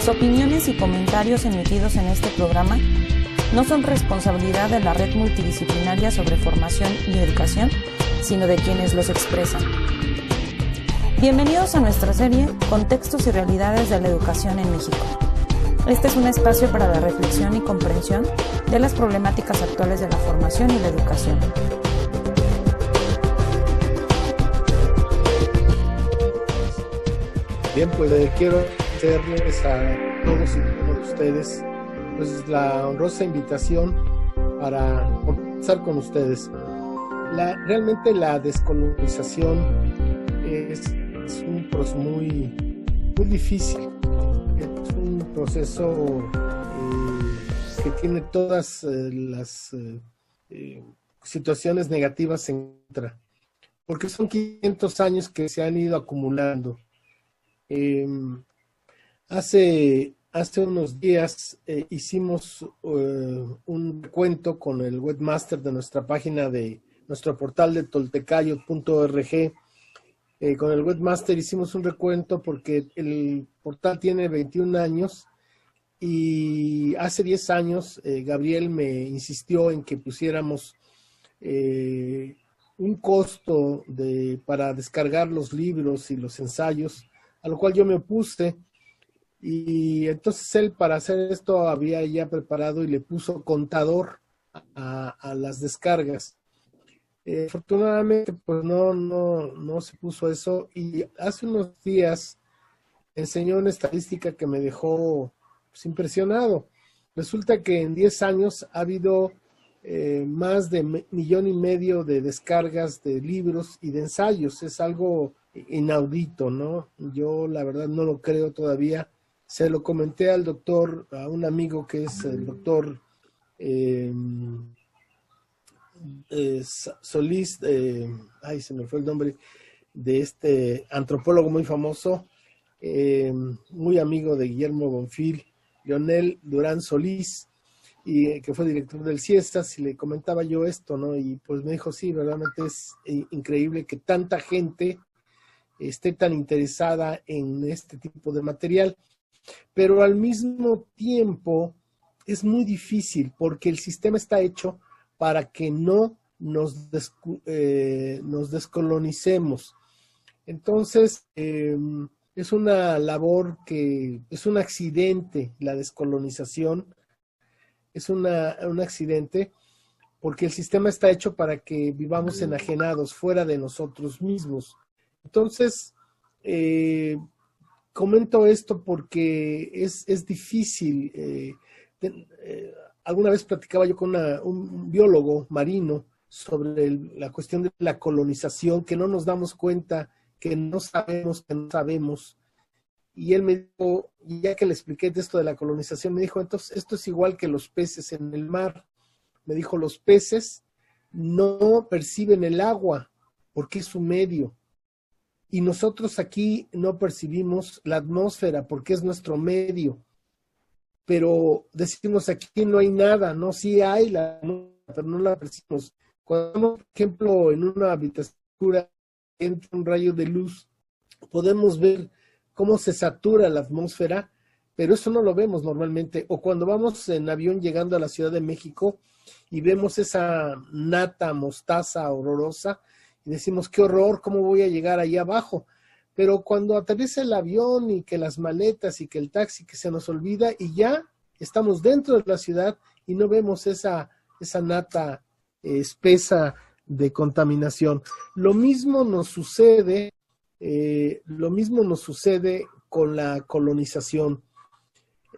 Las opiniones y comentarios emitidos en este programa no son responsabilidad de la red multidisciplinaria sobre formación y educación, sino de quienes los expresan. Bienvenidos a nuestra serie Contextos y Realidades de la Educación en México. Este es un espacio para la reflexión y comprensión de las problemáticas actuales de la formación y la educación. Bien, pues eh, quiero hacerles a todos y todas ustedes pues la honrosa invitación para conversar con ustedes. La, realmente la descolonización es, un proceso muy, muy difícil. Es un proceso eh, que tiene todas eh, las eh, situaciones negativas en contra, porque son 500 años que se han ido acumulando. Hace hace unos días eh, hicimos eh, un cuento con el webmaster de nuestra página de nuestro portal de toltecayo.org. Eh, con el webmaster hicimos un recuento porque el portal tiene 21 años y hace 10 años Gabriel me insistió en que pusiéramos un costo de, para descargar los libros y los ensayos, a lo cual yo me opuse y entonces él para hacer esto había ya preparado y le puso contador a, las descargas. Eh, afortunadamente, pues no, no, no se puso eso. Y hace unos días enseñó una estadística que me dejó pues, impresionado. Resulta que en 10 años ha habido eh, más de millón y medio de descargas de libros y de ensayos. Es algo inaudito, ¿no? Yo la verdad no lo creo todavía se lo comenté al doctor, a un amigo que es el doctor eh, eh, Solís, eh, ay, se me fue el nombre, de este antropólogo muy famoso, muy amigo de Guillermo Bonfil, Leonel Durán Solís, y que fue director del Siestas, y le comentaba yo esto, ¿no? Y pues me dijo, sí, realmente es increíble que tanta gente esté tan interesada en este tipo de material pero al mismo tiempo es muy difícil porque el sistema está hecho para que no nos, eh, descolonicemos. Entonces, em, es una labor que es un accidente, la descolonización, es una, un accidente porque el sistema está hecho para que vivamos enajenados, fuera de nosotros mismos. Entonces, eh, comento esto porque es, es difícil. Eh, eh, alguna vez platicaba yo con un biólogo marino sobre la cuestión de la colonización, que no nos damos cuenta, que no sabemos, que no sabemos. Y él me dijo, ya que le expliqué esto de la colonización, me dijo, entonces esto es igual que los peces en el mar. Me dijo, los peces no perciben el agua porque es su medio y nosotros aquí no percibimos la atmósfera porque es nuestro medio. Pero decimos aquí no hay nada, no, sí hay la pero no la percibimos. Cuando, por ejemplo, en una habitación entra un rayo de luz, podemos ver cómo se satura la atmósfera, pero eso no lo vemos normalmente. O cuando vamos en avión llegando a la Ciudad de México y vemos esa nata mostaza horrorosa, decimos, qué horror, ¿cómo voy a llegar ahí abajo? Pero cuando aterriza el avión y que las maletas y que el taxi que se nos olvida y ya estamos dentro de la ciudad y no vemos esa, esa nata espesa de contaminación. Lo mismo nos sucede, eh, lo mismo nos sucede con la colonización.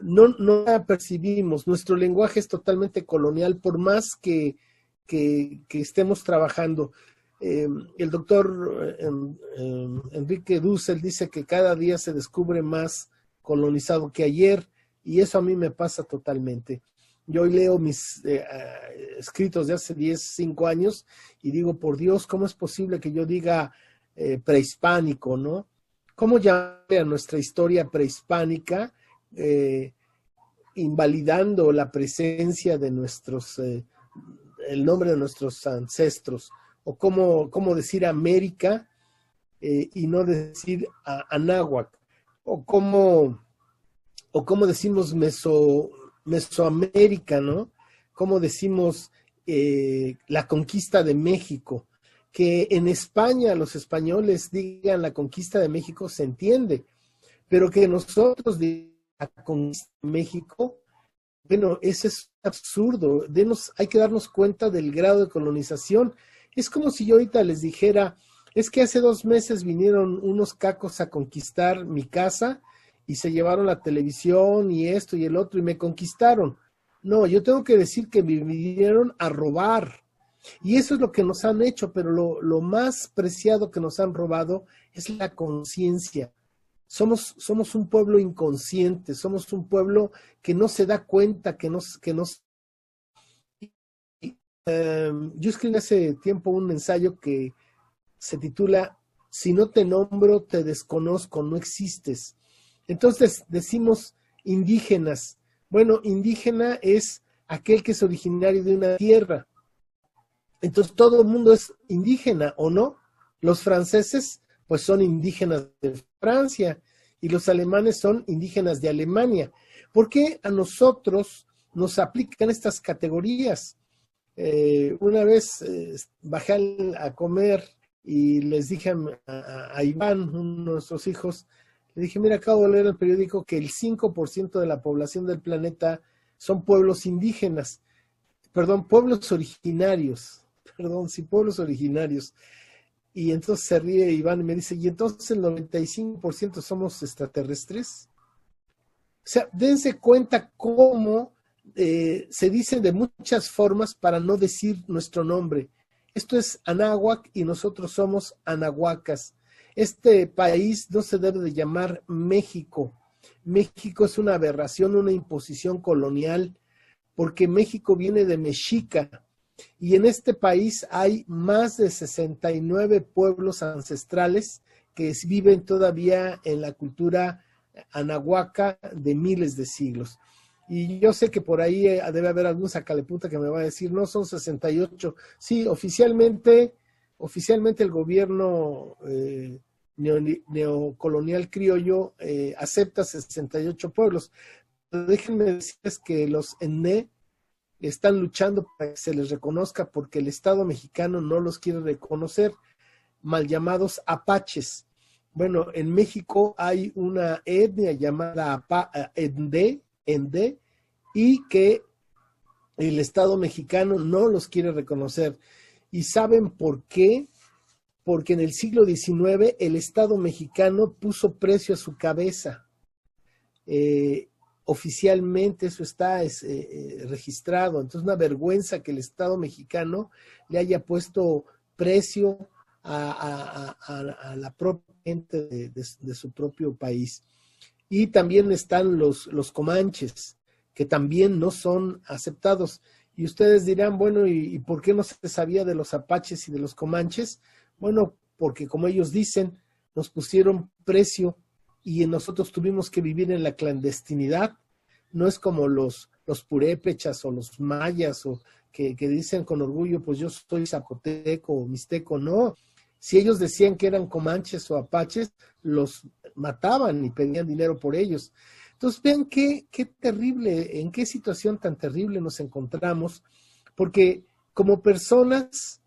No, no la percibimos, nuestro lenguaje es totalmente colonial, por más que, que estemos trabajando. Eh, el doctor eh, Enrique Dussel dice que cada día se descubre más colonizado que ayer y eso a mí me pasa totalmente. Yo hoy leo mis eh, escritos de hace 10, 5 años y digo, por Dios, ¿cómo es posible que yo diga prehispánico, no? ¿Cómo llamarle a nuestra historia prehispánica invalidando la presencia de nuestros, el nombre de nuestros ancestros? O cómo, cómo decir América eh, y no decir Anáhuac, o cómo o como decimos Meso, Mesoamérica, ¿no? Como decimos eh, la conquista de México. Que en España los españoles digan la conquista de México se entiende, pero que nosotros digamos la conquista de México, bueno, eso es absurdo. Hay que darnos cuenta del grado de colonización. Es como si yo ahorita les dijera, es que hace dos meses vinieron unos cacos a conquistar mi casa y se llevaron la televisión y esto y el otro y me conquistaron. No, yo tengo que decir que me vinieron a robar. Y eso es lo que nos han hecho, pero lo, más preciado que nos han robado es la conciencia. Somos, somos un pueblo inconsciente, somos un pueblo que no se da cuenta, que nos, que nos Em, yo escribí hace tiempo un ensayo que se titula Si no te nombro, te desconozco, no existes. Entonces decimos indígenas. Bueno, indígena es aquel que es originario de una tierra. Entonces todo el mundo es indígena, ¿o no? Los franceses, pues son indígenas de Francia y los alemanes son indígenas de Alemania. ¿Por qué a nosotros nos aplican estas categorías? Eh, una vez eh, bajé a comer y les dije a, Iván, uno de nuestros hijos, le dije, mira, acabo de leer el periódico que el 5% de la población del planeta son pueblos indígenas, perdón, pueblos originarios, perdón, sí, pueblos originarios. Y entonces se ríe Iván y me dice, ¿y entonces el 95% somos extraterrestres? O sea, dense cuenta cómo eh, se dice de muchas formas para no decir nuestro nombre. Esto es Anáhuac y nosotros somos anahuacas. Este país no se debe de llamar México. México es una aberración, una imposición colonial, porque México viene de Mexica. Y en este país hay más de 69 pueblos ancestrales que viven todavía en la cultura anahuaca de miles de siglos. Y yo sé que por ahí eh, debe haber algún sacaleputa que me va a decir, no, son 68. Sí, oficialmente, oficialmente el gobierno eh, neocolonial criollo eh, acepta 68 pueblos. Pero déjenme decirles que los ENE están luchando para que se les reconozca porque el Estado mexicano no los quiere reconocer, mal llamados apaches. Bueno, en México hay una etnia llamada Apa, Ende, Y que el Estado mexicano no los quiere reconocer. ¿Y saben por qué? Porque en el siglo XIX el Estado mexicano puso precio a su cabeza. Eh, oficialmente eso está es, eh, eh, registrado. Entonces, una vergüenza que el Estado mexicano le haya puesto precio a, la propia gente de, su propio país. Y también están los, los comanches que también no son aceptados. Y ustedes dirán, bueno, ¿y, por qué no se sabía de los apaches y de los comanches? Bueno, porque como ellos dicen, nos pusieron precio y nosotros tuvimos que vivir en la clandestinidad. No es como los, los purépechas o los mayas o que, que dicen con orgullo, pues yo soy zapoteco o mixteco. No, si ellos decían que eran comanches o apaches, los mataban y pedían dinero por ellos. Entonces, vean qué, qué terrible, en qué situación tan terrible nos encontramos, porque como personas,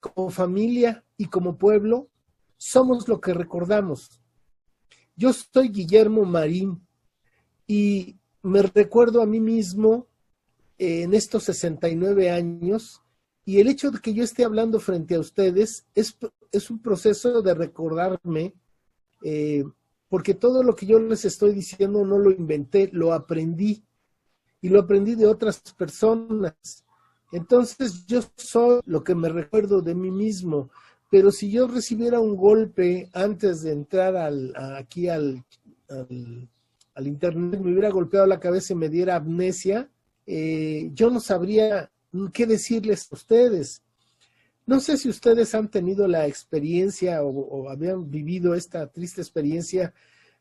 como familia y como pueblo, somos lo que recordamos. Yo soy Guillermo Marín y me recuerdo a mí mismo en estos 69 años y el hecho de que yo esté hablando frente a ustedes es, es un proceso de recordarme eh, porque todo lo que yo les estoy diciendo no lo inventé, lo aprendí y lo aprendí de otras personas. Entonces yo soy lo que me recuerdo de mí mismo, pero si yo recibiera un golpe antes de entrar al, aquí al, al, internet, me hubiera golpeado la cabeza y me diera amnesia, eh, yo no sabría qué decirles a ustedes. No sé si ustedes han tenido la experiencia o, habían vivido esta triste experiencia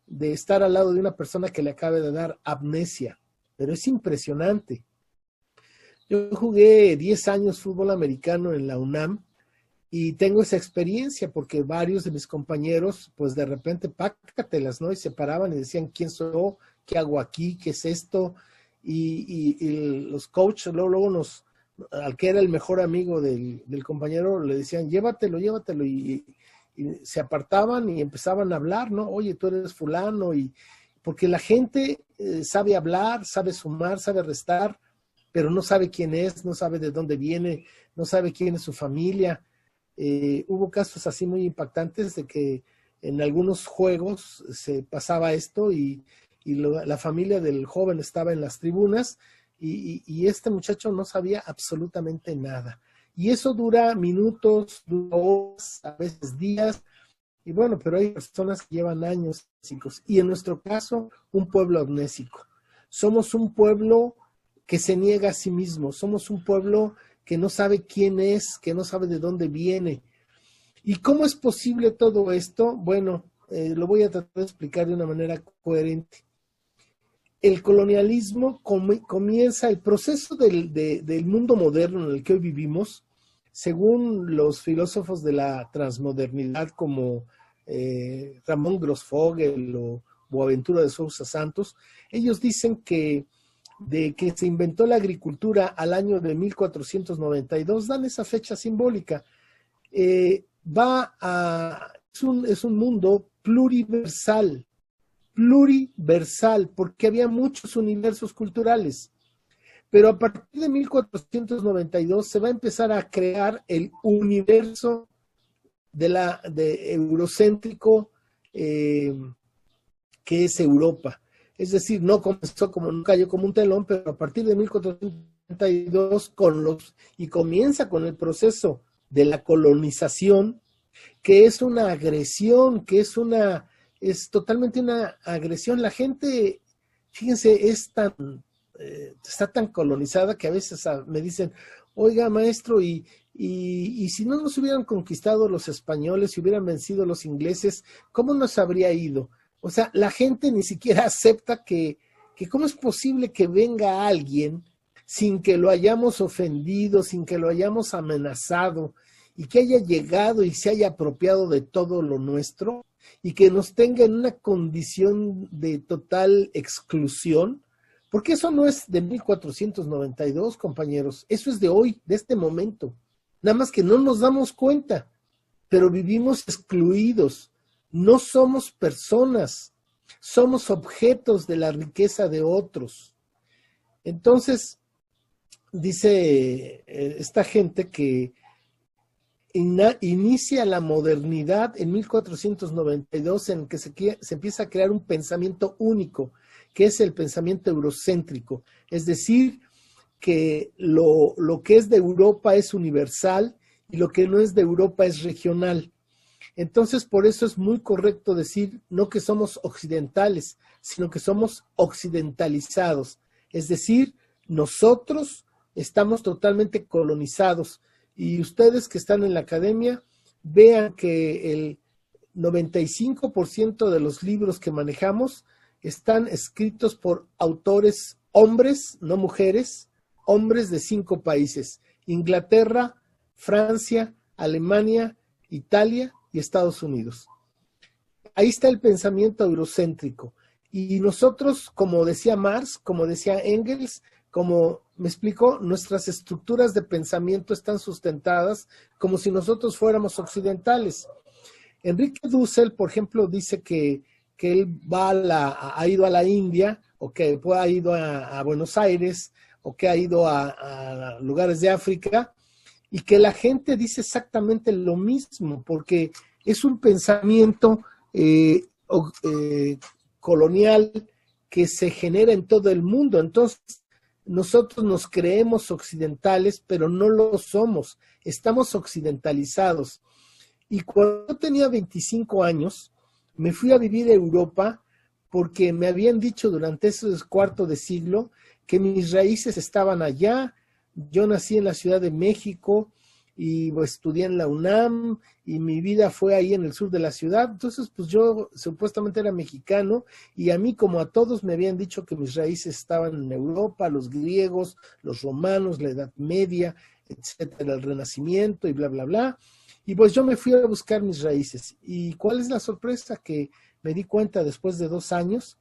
de estar al lado de una persona que le acabe de dar amnesia, pero es impresionante. Yo jugué 10 años fútbol americano en la UNAM y tengo esa experiencia porque varios de mis compañeros, pues de repente, pácatelas, ¿no? Y se paraban y decían, ¿quién soy yo? ¿qué hago aquí? ¿Qué es esto? Y, los coaches luego, luego nos, al que era el mejor amigo del, compañero, le decían, llévatelo, llévatelo, y, se apartaban y empezaban a hablar, ¿no? Oye, tú eres fulano, y porque la gente eh, sabe hablar, sabe sumar, sabe restar, pero no sabe quién es, no sabe de dónde viene, no sabe quién es su familia. Eh, hubo casos así muy impactantes de que en algunos juegos se pasaba esto y, la familia del joven estaba en las tribunas y, este muchacho no sabía absolutamente nada. Y eso dura minutos, horas, a veces días. Y bueno, pero hay personas que llevan años y en nuestro caso, un pueblo amnésico. Somos un pueblo que se niega a sí mismo, somos un pueblo que no sabe quién es, que no sabe de dónde viene. ¿Y cómo es posible todo esto? Bueno, eh, lo voy a tratar de explicar de una manera coherente el colonialismo comienza, el proceso del, mundo moderno en el que hoy vivimos, según los filósofos de la transmodernidad como eh, Ramón Grossfogel o Boaventura de Sousa Santos, ellos dicen que de que se inventó la agricultura al año de 1492, dan esa fecha simbólica. Eh, va a, es un, es un mundo pluriversal, pluriversal, porque había muchos universos culturales. Pero a partir de 1492 se va a empezar a crear el universo de la de eurocéntrico eh, que es Europa. Es decir, no comenzó como no cayó como un telón, pero a partir de 1492 con los y comienza con el proceso de la colonización, que es una agresión, que es una es totalmente una agresión. La gente, fíjense, es tan, eh, está tan colonizada que a veces me dicen, oiga, maestro, y, y, y, si no nos hubieran conquistado los españoles, si hubieran vencido los ingleses, ¿cómo nos habría ido? O sea, la gente ni siquiera acepta que, que cómo es posible que venga alguien sin que lo hayamos ofendido, sin que lo hayamos amenazado, y que haya llegado y se haya apropiado de todo lo nuestro, y que nos tenga en una condición de total exclusión, porque eso no es de 1492, compañeros, eso es de hoy, de este momento. Nada más que no nos damos cuenta, pero vivimos excluidos. No somos personas, somos objetos de la riqueza de otros. Entonces, dice eh, esta gente que inicia la modernidad en 1492 en que se, empieza a crear un pensamiento único, que es el pensamiento eurocéntrico, es decir, que lo, que es de Europa es universal y lo que no es de Europa es regional. Entonces, por eso es muy correcto decir no que somos occidentales, sino que somos occidentalizados, es decir, nosotros estamos totalmente colonizados y ustedes que están en la academia, vean que el 95% de los libros que manejamos están escritos por autores hombres, no mujeres, hombres de cinco países, Inglaterra, Francia, Alemania, Italia y Estados Unidos. Ahí está el pensamiento eurocéntrico. Y nosotros, como decía Marx, como decía Engels, como me explico, nuestras estructuras de pensamiento están sustentadas como si nosotros fuéramos occidentales. Enrique Dussel, por ejemplo, dice que, él va ha ido a la India o que ha ido a, Buenos Aires o que ha ido a, lugares de África y que la gente dice exactamente lo mismo porque es un pensamiento eh, eh, colonial que se genera en todo el mundo. Entonces, nosotros nos creemos occidentales, pero no lo somos, estamos occidentalizados. Y cuando tenía 25 años, me fui a vivir a Europa porque me habían dicho durante ese cuarto de siglo que mis raíces estaban allá. Yo nací en la Ciudad de México, y pues, estudié en la UNAM y mi vida fue ahí en el sur de la ciudad. Entonces, pues yo supuestamente era mexicano y a mí como a todos me habían dicho que mis raíces estaban en Europa, los griegos, los romanos, la Edad Media, etcétera, el Renacimiento y bla, bla, bla. Y pues yo me fui a buscar mis raíces. ¿Y cuál es la sorpresa? Que me di cuenta después de dos años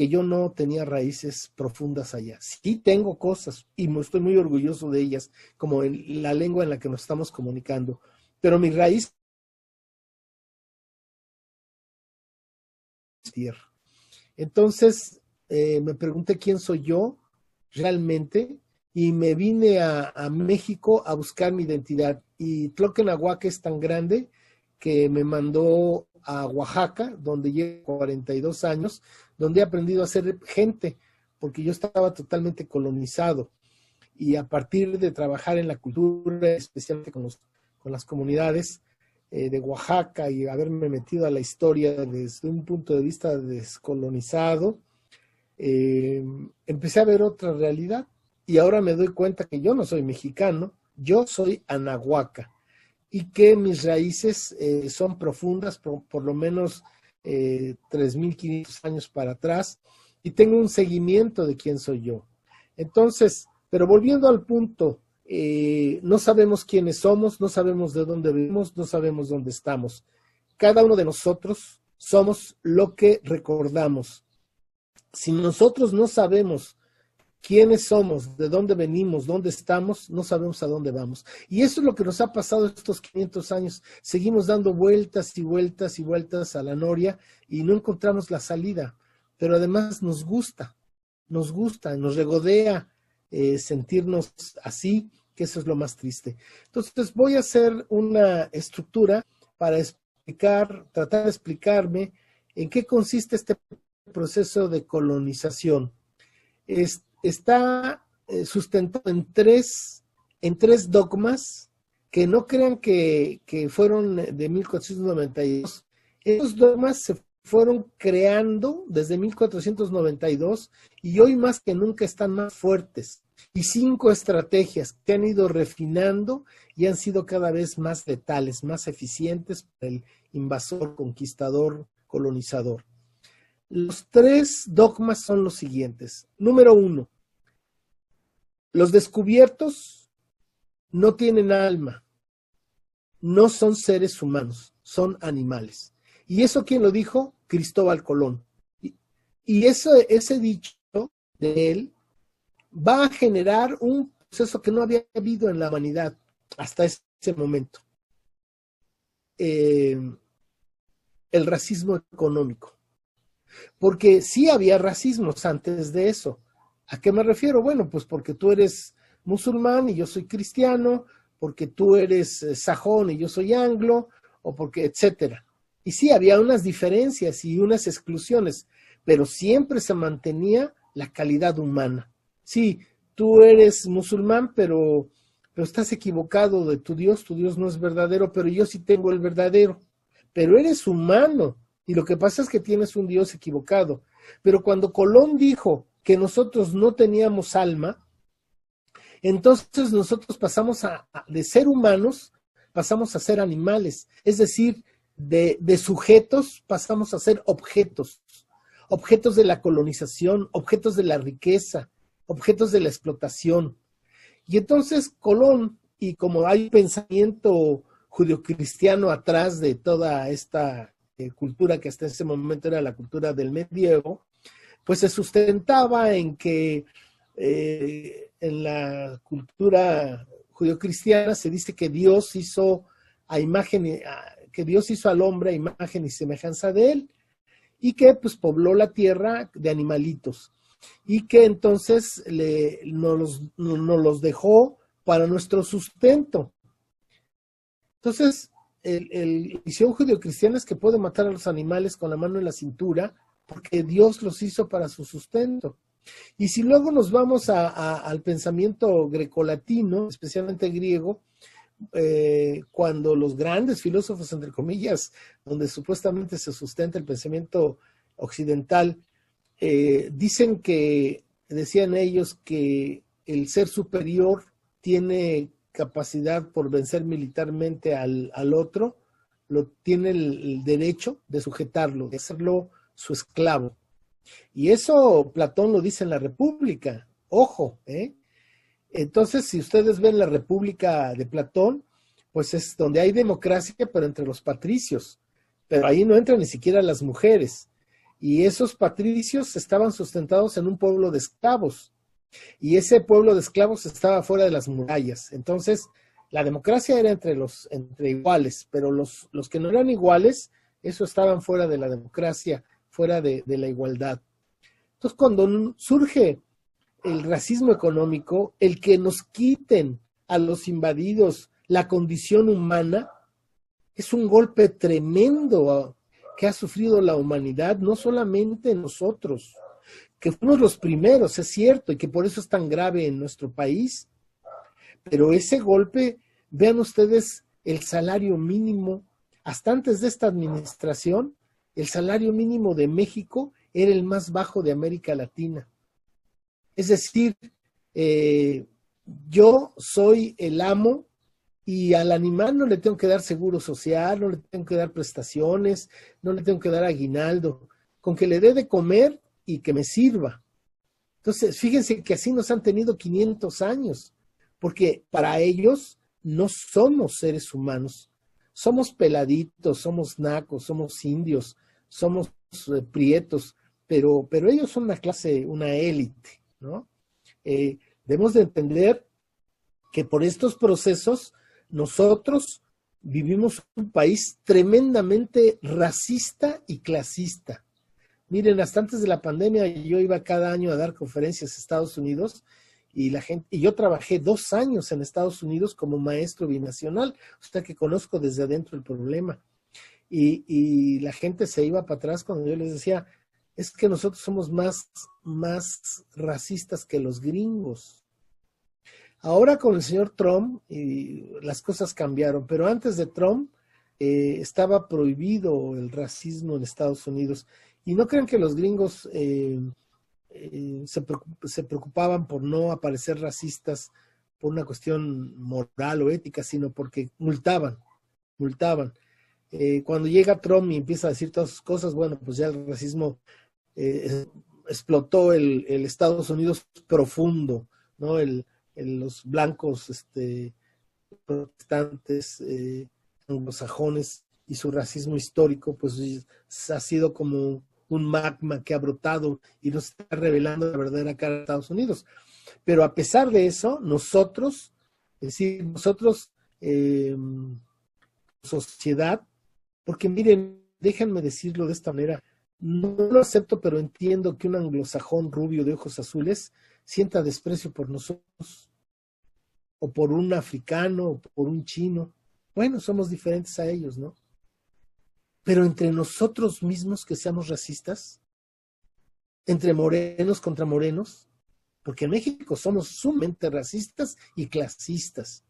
que yo no tenía raíces profundas allá. Sí tengo cosas y estoy muy orgulloso de ellas, como en la lengua en la que nos estamos comunicando, pero mi raíz es tierra. Entonces, eh, me pregunté quién soy yo realmente y me vine a, México a buscar mi identidad. Y Tloquenahuaca es tan grande que me mandó a Oaxaca, donde llevo 42 años, donde he aprendido a ser gente, porque yo estaba totalmente colonizado. Y a partir de trabajar en la cultura, especialmente con, con las comunidades eh, de Oaxaca y haberme metido a la historia desde un punto de vista descolonizado, eh, empecé a ver otra realidad. Y ahora me doy cuenta que yo no soy mexicano, yo soy anahuaca y que mis raíces eh, son profundas, por, lo menos eh, 3.500 años para atrás, y tengo un seguimiento de quién soy yo. Entonces, pero volviendo al punto, eh, no sabemos quiénes somos, no sabemos de dónde vivimos, no sabemos dónde estamos. Cada uno de nosotros somos lo que recordamos. Si nosotros no sabemos quiénes somos, de dónde venimos, dónde estamos, no sabemos a dónde vamos. Y eso es lo que nos ha pasado estos 500 años. Seguimos dando vueltas y vueltas y vueltas a la noria y no encontramos la salida. Pero además nos gusta, nos gusta, nos regodea eh, sentirnos así, que eso es lo más triste. Entonces voy a hacer una estructura para explicar, tratar de explicarme en qué consiste este proceso de colonización. Este, está eh, sustentado en tres, en tres dogmas que no crean que, que fueron de 1492. Esos dogmas se fueron creando desde 1492 y hoy más que nunca están más fuertes. Y cinco estrategias que han ido refinando y han sido cada vez más letales, más eficientes para el invasor, conquistador, colonizador. Los tres dogmas son los siguientes. Número uno, los descubiertos no tienen alma, no son seres humanos, son animales. ¿Y eso quién lo dijo? Cristóbal Colón. Y, ese dicho de él va a generar un proceso que no había habido en la humanidad hasta ese momento. Eh, el racismo económico. Porque sí había racismos antes de eso. ¿A qué me refiero? Bueno, pues porque tú eres musulmán y yo soy cristiano, porque tú eres eh, sajón y yo soy anglo, o porque, etcétera. Y sí, había unas diferencias y unas exclusiones, pero siempre se mantenía la calidad humana. Sí, tú eres musulmán, pero, pero estás equivocado de tu Dios, tu Dios no es verdadero, pero yo sí tengo el verdadero. Pero eres humano, y lo que pasa es que tienes un Dios equivocado. Pero cuando Colón dijo que nosotros no teníamos alma, entonces nosotros pasamos a, de ser humanos, pasamos a ser animales. Es decir, de, sujetos pasamos a ser objetos. Objetos de la colonización, objetos de la riqueza, objetos de la explotación. Y entonces Colón, y como hay pensamiento judio-cristiano atrás de toda esta eh, cultura que hasta ese momento era la cultura del medievo, pues se sustentaba en que eh, en la cultura judio-cristiana se dice que Dios hizo a imagen, que Dios hizo al hombre a imagen y semejanza de él, y que pues pobló la tierra de animalitos, y que entonces le, nos, nos los dejó para nuestro sustento. Entonces, el, el visión judio-cristiana es que puede matar a los animales con la mano en la cintura, porque Dios los hizo para su sustento. Y si luego nos vamos al pensamiento grecolatino, especialmente griego, eh, cuando los grandes filósofos, entre comillas, donde supuestamente se sustenta el pensamiento occidental, eh, dicen que, decían ellos que el ser superior tiene capacidad por vencer militarmente al, otro, lo tiene el, derecho de sujetarlo, de hacerlo su esclavo. Y eso Platón lo dice en la República. Ojo, ¿eh? Entonces, si ustedes ven la República de Platón, pues es donde hay democracia, pero entre los patricios. Pero ahí no entran ni siquiera las mujeres. Y esos patricios estaban sustentados en un pueblo de esclavos. Y ese pueblo de esclavos estaba fuera de las murallas. Entonces, la democracia era entre los entre iguales, pero los, los que no eran iguales, eso estaban fuera de la democracia, fuera de, la igualdad. Entonces, cuando surge el racismo económico, el que nos quiten a los invadidos la condición humana, es un golpe tremendo que ha sufrido la humanidad, no solamente nosotros, que fuimos los primeros, es cierto, y que por eso es tan grave en nuestro país, pero ese golpe, vean ustedes el salario mínimo, hasta antes de esta administración, el salario mínimo de México era el más bajo de América Latina. Es decir, eh, yo soy el amo y al animal no le tengo que dar seguro social, no le tengo que dar prestaciones, no le tengo que dar aguinaldo, con que le dé de comer y que me sirva. Entonces, fíjense que así nos han tenido 500 años, porque para ellos no somos seres humanos, somos peladitos, somos nacos, somos indios, somos eh, prietos, pero, pero ellos son una clase, una élite, ¿no? Eh, debemos de entender que por estos procesos nosotros vivimos un país tremendamente racista y clasista. Miren, hasta antes de la pandemia yo iba cada año a dar conferencias a Estados Unidos y la gente, y yo trabajé dos años en Estados Unidos como maestro binacional, o sea que conozco desde adentro el problema. Y, y la gente se iba para atrás cuando yo les decía, es que nosotros somos más, más racistas que los gringos. Ahora con el señor Trump y las cosas cambiaron, pero antes de Trump eh, estaba prohibido el racismo en Estados Unidos. Y no crean que los gringos eh, eh, se, preocupaban por no aparecer racistas por una cuestión moral o ética, sino porque multaban, multaban. cuando llega Trump y empieza a decir todas esas cosas, bueno, pues ya el racismo explotó el, el, Estados Unidos profundo, ¿no? El, los blancos este, protestantes, eh, anglosajones y su racismo histórico, pues ha sido como un magma que ha brotado y nos está revelando la verdadera cara de Estados Unidos. Pero a pesar de eso, nosotros, es decir, nosotros, eh, sociedad, porque miren, déjenme decirlo de esta manera, no lo acepto, pero entiendo que un anglosajón rubio de ojos azules sienta desprecio por nosotros, o por un africano, o por un chino. Bueno, somos diferentes a ellos, ¿no? Pero entre nosotros mismos que seamos racistas, entre morenos contra morenos, porque en México somos sumamente racistas y clasistas.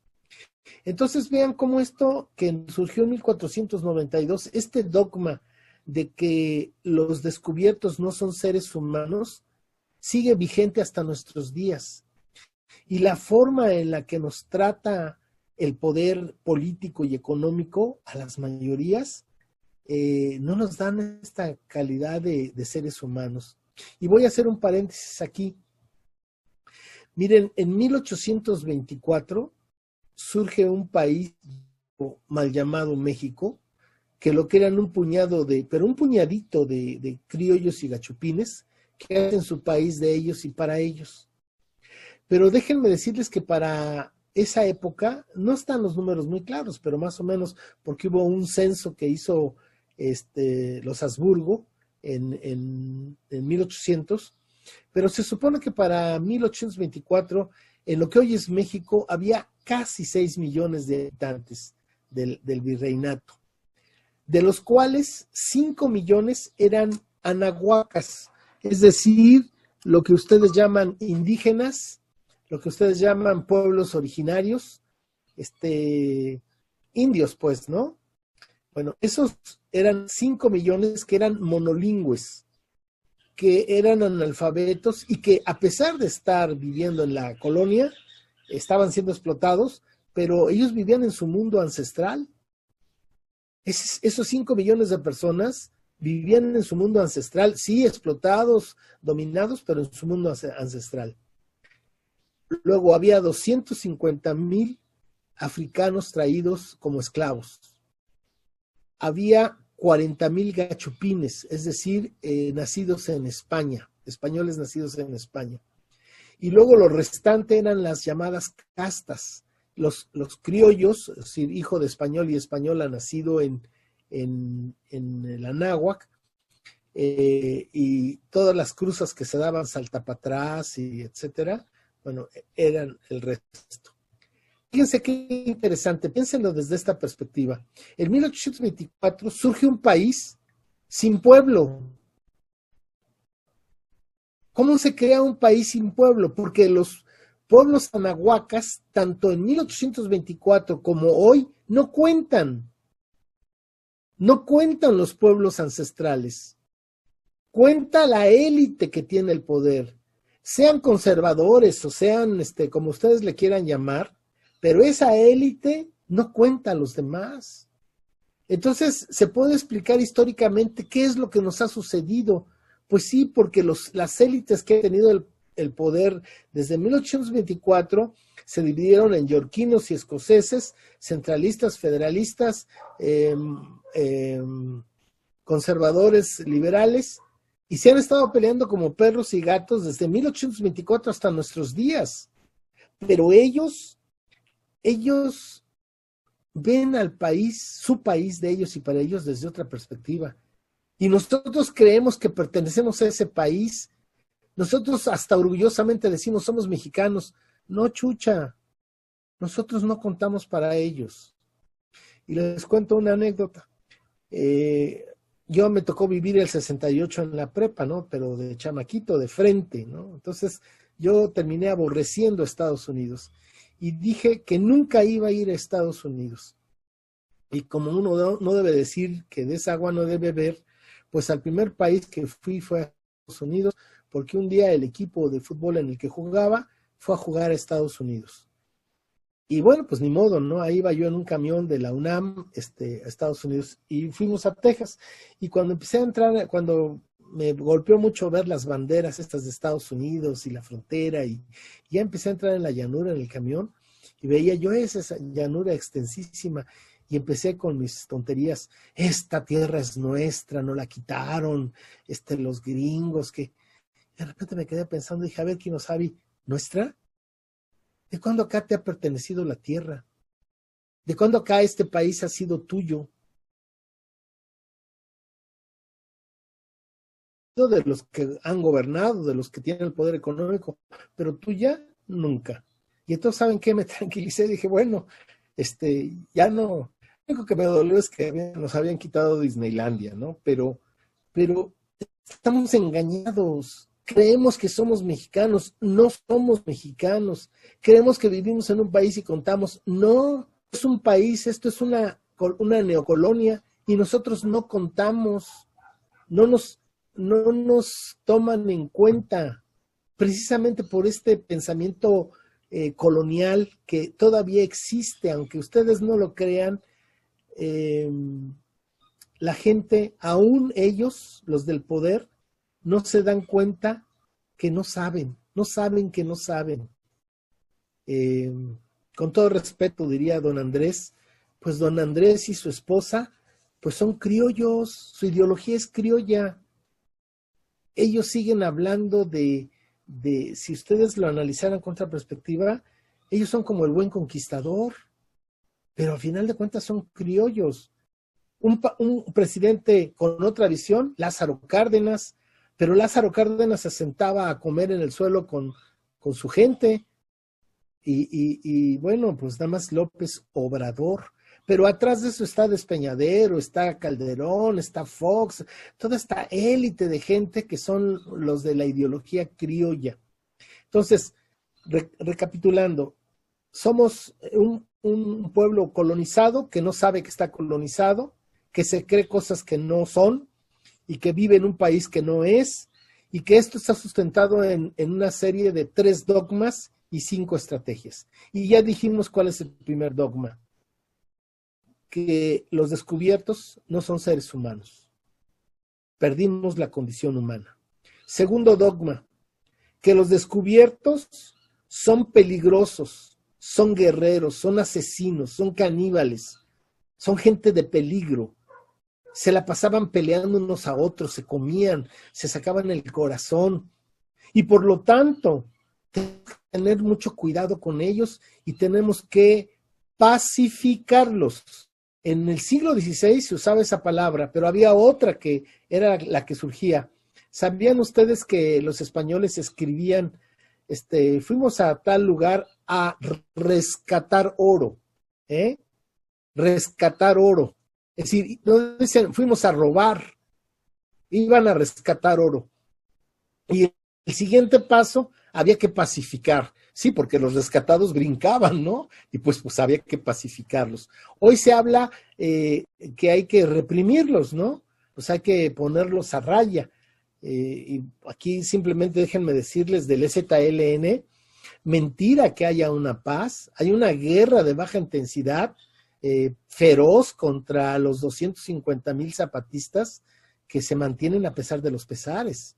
Entonces vean cómo esto que surgió en 1492, este dogma de que los descubiertos no son seres humanos, sigue vigente hasta nuestros días. Y la forma en la que nos trata el poder político y económico a las mayorías eh, no nos dan esta calidad de, seres humanos. Y voy a hacer un paréntesis aquí. Miren, en 1824 surge un país mal llamado México, que lo que eran un puñado de, pero un puñadito de, de criollos y gachupines, que hacen su país de ellos y para ellos. Pero déjenme decirles que para esa época no están los números muy claros, pero más o menos porque hubo un censo que hizo este, los Habsburgo en, en, en 1800, pero se supone que para 1824, en lo que hoy es México, había casi 6 millones de habitantes del, del virreinato, de los cuales 5 millones eran anahuacas, es decir, lo que ustedes llaman indígenas, lo que ustedes llaman pueblos originarios, este, indios, pues, ¿no? Bueno, esos eran 5 millones que eran monolingües, que eran analfabetos y que a pesar de estar viviendo en la colonia, estaban siendo explotados, pero ellos vivían en su mundo ancestral. esos 5 millones de personas vivían en su mundo ancestral, sí, explotados, dominados, pero en su mundo ancestral. Luego había 250 mil africanos traídos como esclavos. Había 40 mil gachupines, es decir, eh, nacidos en España, españoles nacidos en España. Y luego lo restante eran las llamadas castas, los, los criollos, es decir, hijo de español y española nacido en, en, en el Anáhuac, eh, y todas las cruzas que se daban salta para atrás y etcétera, bueno, eran el resto. Fíjense qué interesante, piénsenlo desde esta perspectiva. En 1824 surge un país sin pueblo. ¿Cómo se crea un país sin pueblo? Porque los pueblos anahuacas, tanto en 1824 como hoy, no cuentan. No cuentan los pueblos ancestrales cuenta la élite que tiene el poder, sean conservadores o sean, este, como ustedes le quieran llamar, pero esa élite no cuenta a los demás. Entonces, se puede explicar históricamente qué es lo que nos ha sucedido. Pues sí, porque los, las élites que han tenido el, poder desde 1824 se dividieron en yorquinos y escoceses, centralistas, federalistas, em, em, conservadores, liberales, y se han estado peleando como perros y gatos desde 1824 hasta nuestros días. Pero ellos, ellos ven al país, su país de ellos y para ellos desde otra perspectiva. Y nosotros creemos que pertenecemos a ese país. Nosotros hasta orgullosamente decimos somos mexicanos. No, chucha. Nosotros no contamos para ellos. Y les cuento una anécdota. Eh, yo me tocó vivir el 68 en la prepa, ¿no? Pero de chamaquito, de frente, ¿no? Entonces yo terminé aborreciendo Estados Unidos y dije que nunca iba a ir a Estados Unidos. Y como uno no debe decir que de esa agua no debe beber, pues al primer país que fui fue a Estados Unidos, porque un día el equipo de fútbol en el que jugaba fue a jugar a Estados Unidos. Y bueno, pues ni modo, ¿no? Ahí iba yo en un camión de la UNAM, este, a Estados Unidos, y fuimos a Texas. Y cuando empecé a entrar, cuando me golpeó mucho ver las banderas estas de Estados Unidos y la frontera, y ya empecé a entrar en la llanura en el camión, y veía yo esa llanura extensísima, y empecé con mis tonterías. Esta tierra es nuestra, no la quitaron, este, los gringos, que de repente me quedé pensando, dije, a ver, quién no sabe, ¿nuestra? ¿De cuándo acá te ha pertenecido la tierra? ¿De cuándo acá este país ha sido tuyo? De los que han gobernado, de los que tienen el poder económico, pero tú ya nunca. Y entonces, ¿saben qué? Me tranquilicé, dije, bueno, este, ya no, lo único que me dolió es que nos habían quitado Disneylandia, ¿no? Pero, pero estamos engañados creemos que somos mexicanos, no somos mexicanos, creemos que vivimos en un país y contamos, no, es un país, esto es una, una neocolonia y nosotros no contamos, no nos, no nos toman en cuenta, precisamente por este pensamiento eh, colonial que todavía existe, aunque ustedes no lo crean, em, la gente, aún ellos, los del poder, no se dan cuenta que no saben, no saben que no saben. Eh, con todo respeto diría don Andrés, pues don Andrés y su esposa, pues son criollos, su ideología es criolla. Ellos siguen hablando de, si ustedes lo analizaran con otra perspectiva, ellos son como el buen conquistador, pero al final de cuentas son criollos. Un, un presidente con otra visión, Lázaro Cárdenas, pero Lázaro Cárdenas se sentaba a comer en el suelo con, con su gente. Y, y, bueno, pues nada más López Obrador. Pero atrás de eso está Despeñadero, está Calderón, está Fox, toda esta élite de gente que son los de la ideología criolla. Entonces, recapitulando, somos un, pueblo colonizado que no sabe que está colonizado, que se cree cosas que no son, y que vive en un país que no es, y que esto está sustentado en, una serie de tres dogmas y cinco estrategias. Y ya dijimos cuál es el primer dogma, que los descubiertos no son seres humanos. Perdimos la condición humana. Segundo dogma, que los descubiertos son peligrosos, son guerreros, son asesinos, son caníbales, son gente de peligro, se la pasaban peleando unos a otros, se comían, se sacaban el corazón. Y por lo tanto, tenemos que tener mucho cuidado con ellos y tenemos que pacificarlos. En el siglo XVI se usaba esa palabra, pero había otra que era la que surgía. ¿Sabían ustedes que los españoles escribían, este, fuimos a tal lugar a rescatar oro? ¿eh? Rescatar oro. Es decir, no dicen, fuimos a robar, iban a rescatar oro. Y el siguiente paso había que pacificar. Sí, porque los rescatados brincaban, ¿no? Y pues, pues había que pacificarlos. Hoy se habla eh, que hay que reprimirlos, ¿no? Pues hay que ponerlos a raya. Eh, y aquí simplemente déjenme decirles del ZLN, mentira que haya una paz, hay una guerra de baja intensidad eh, feroz contra los 250 mil zapatistas que se mantienen a pesar de los pesares.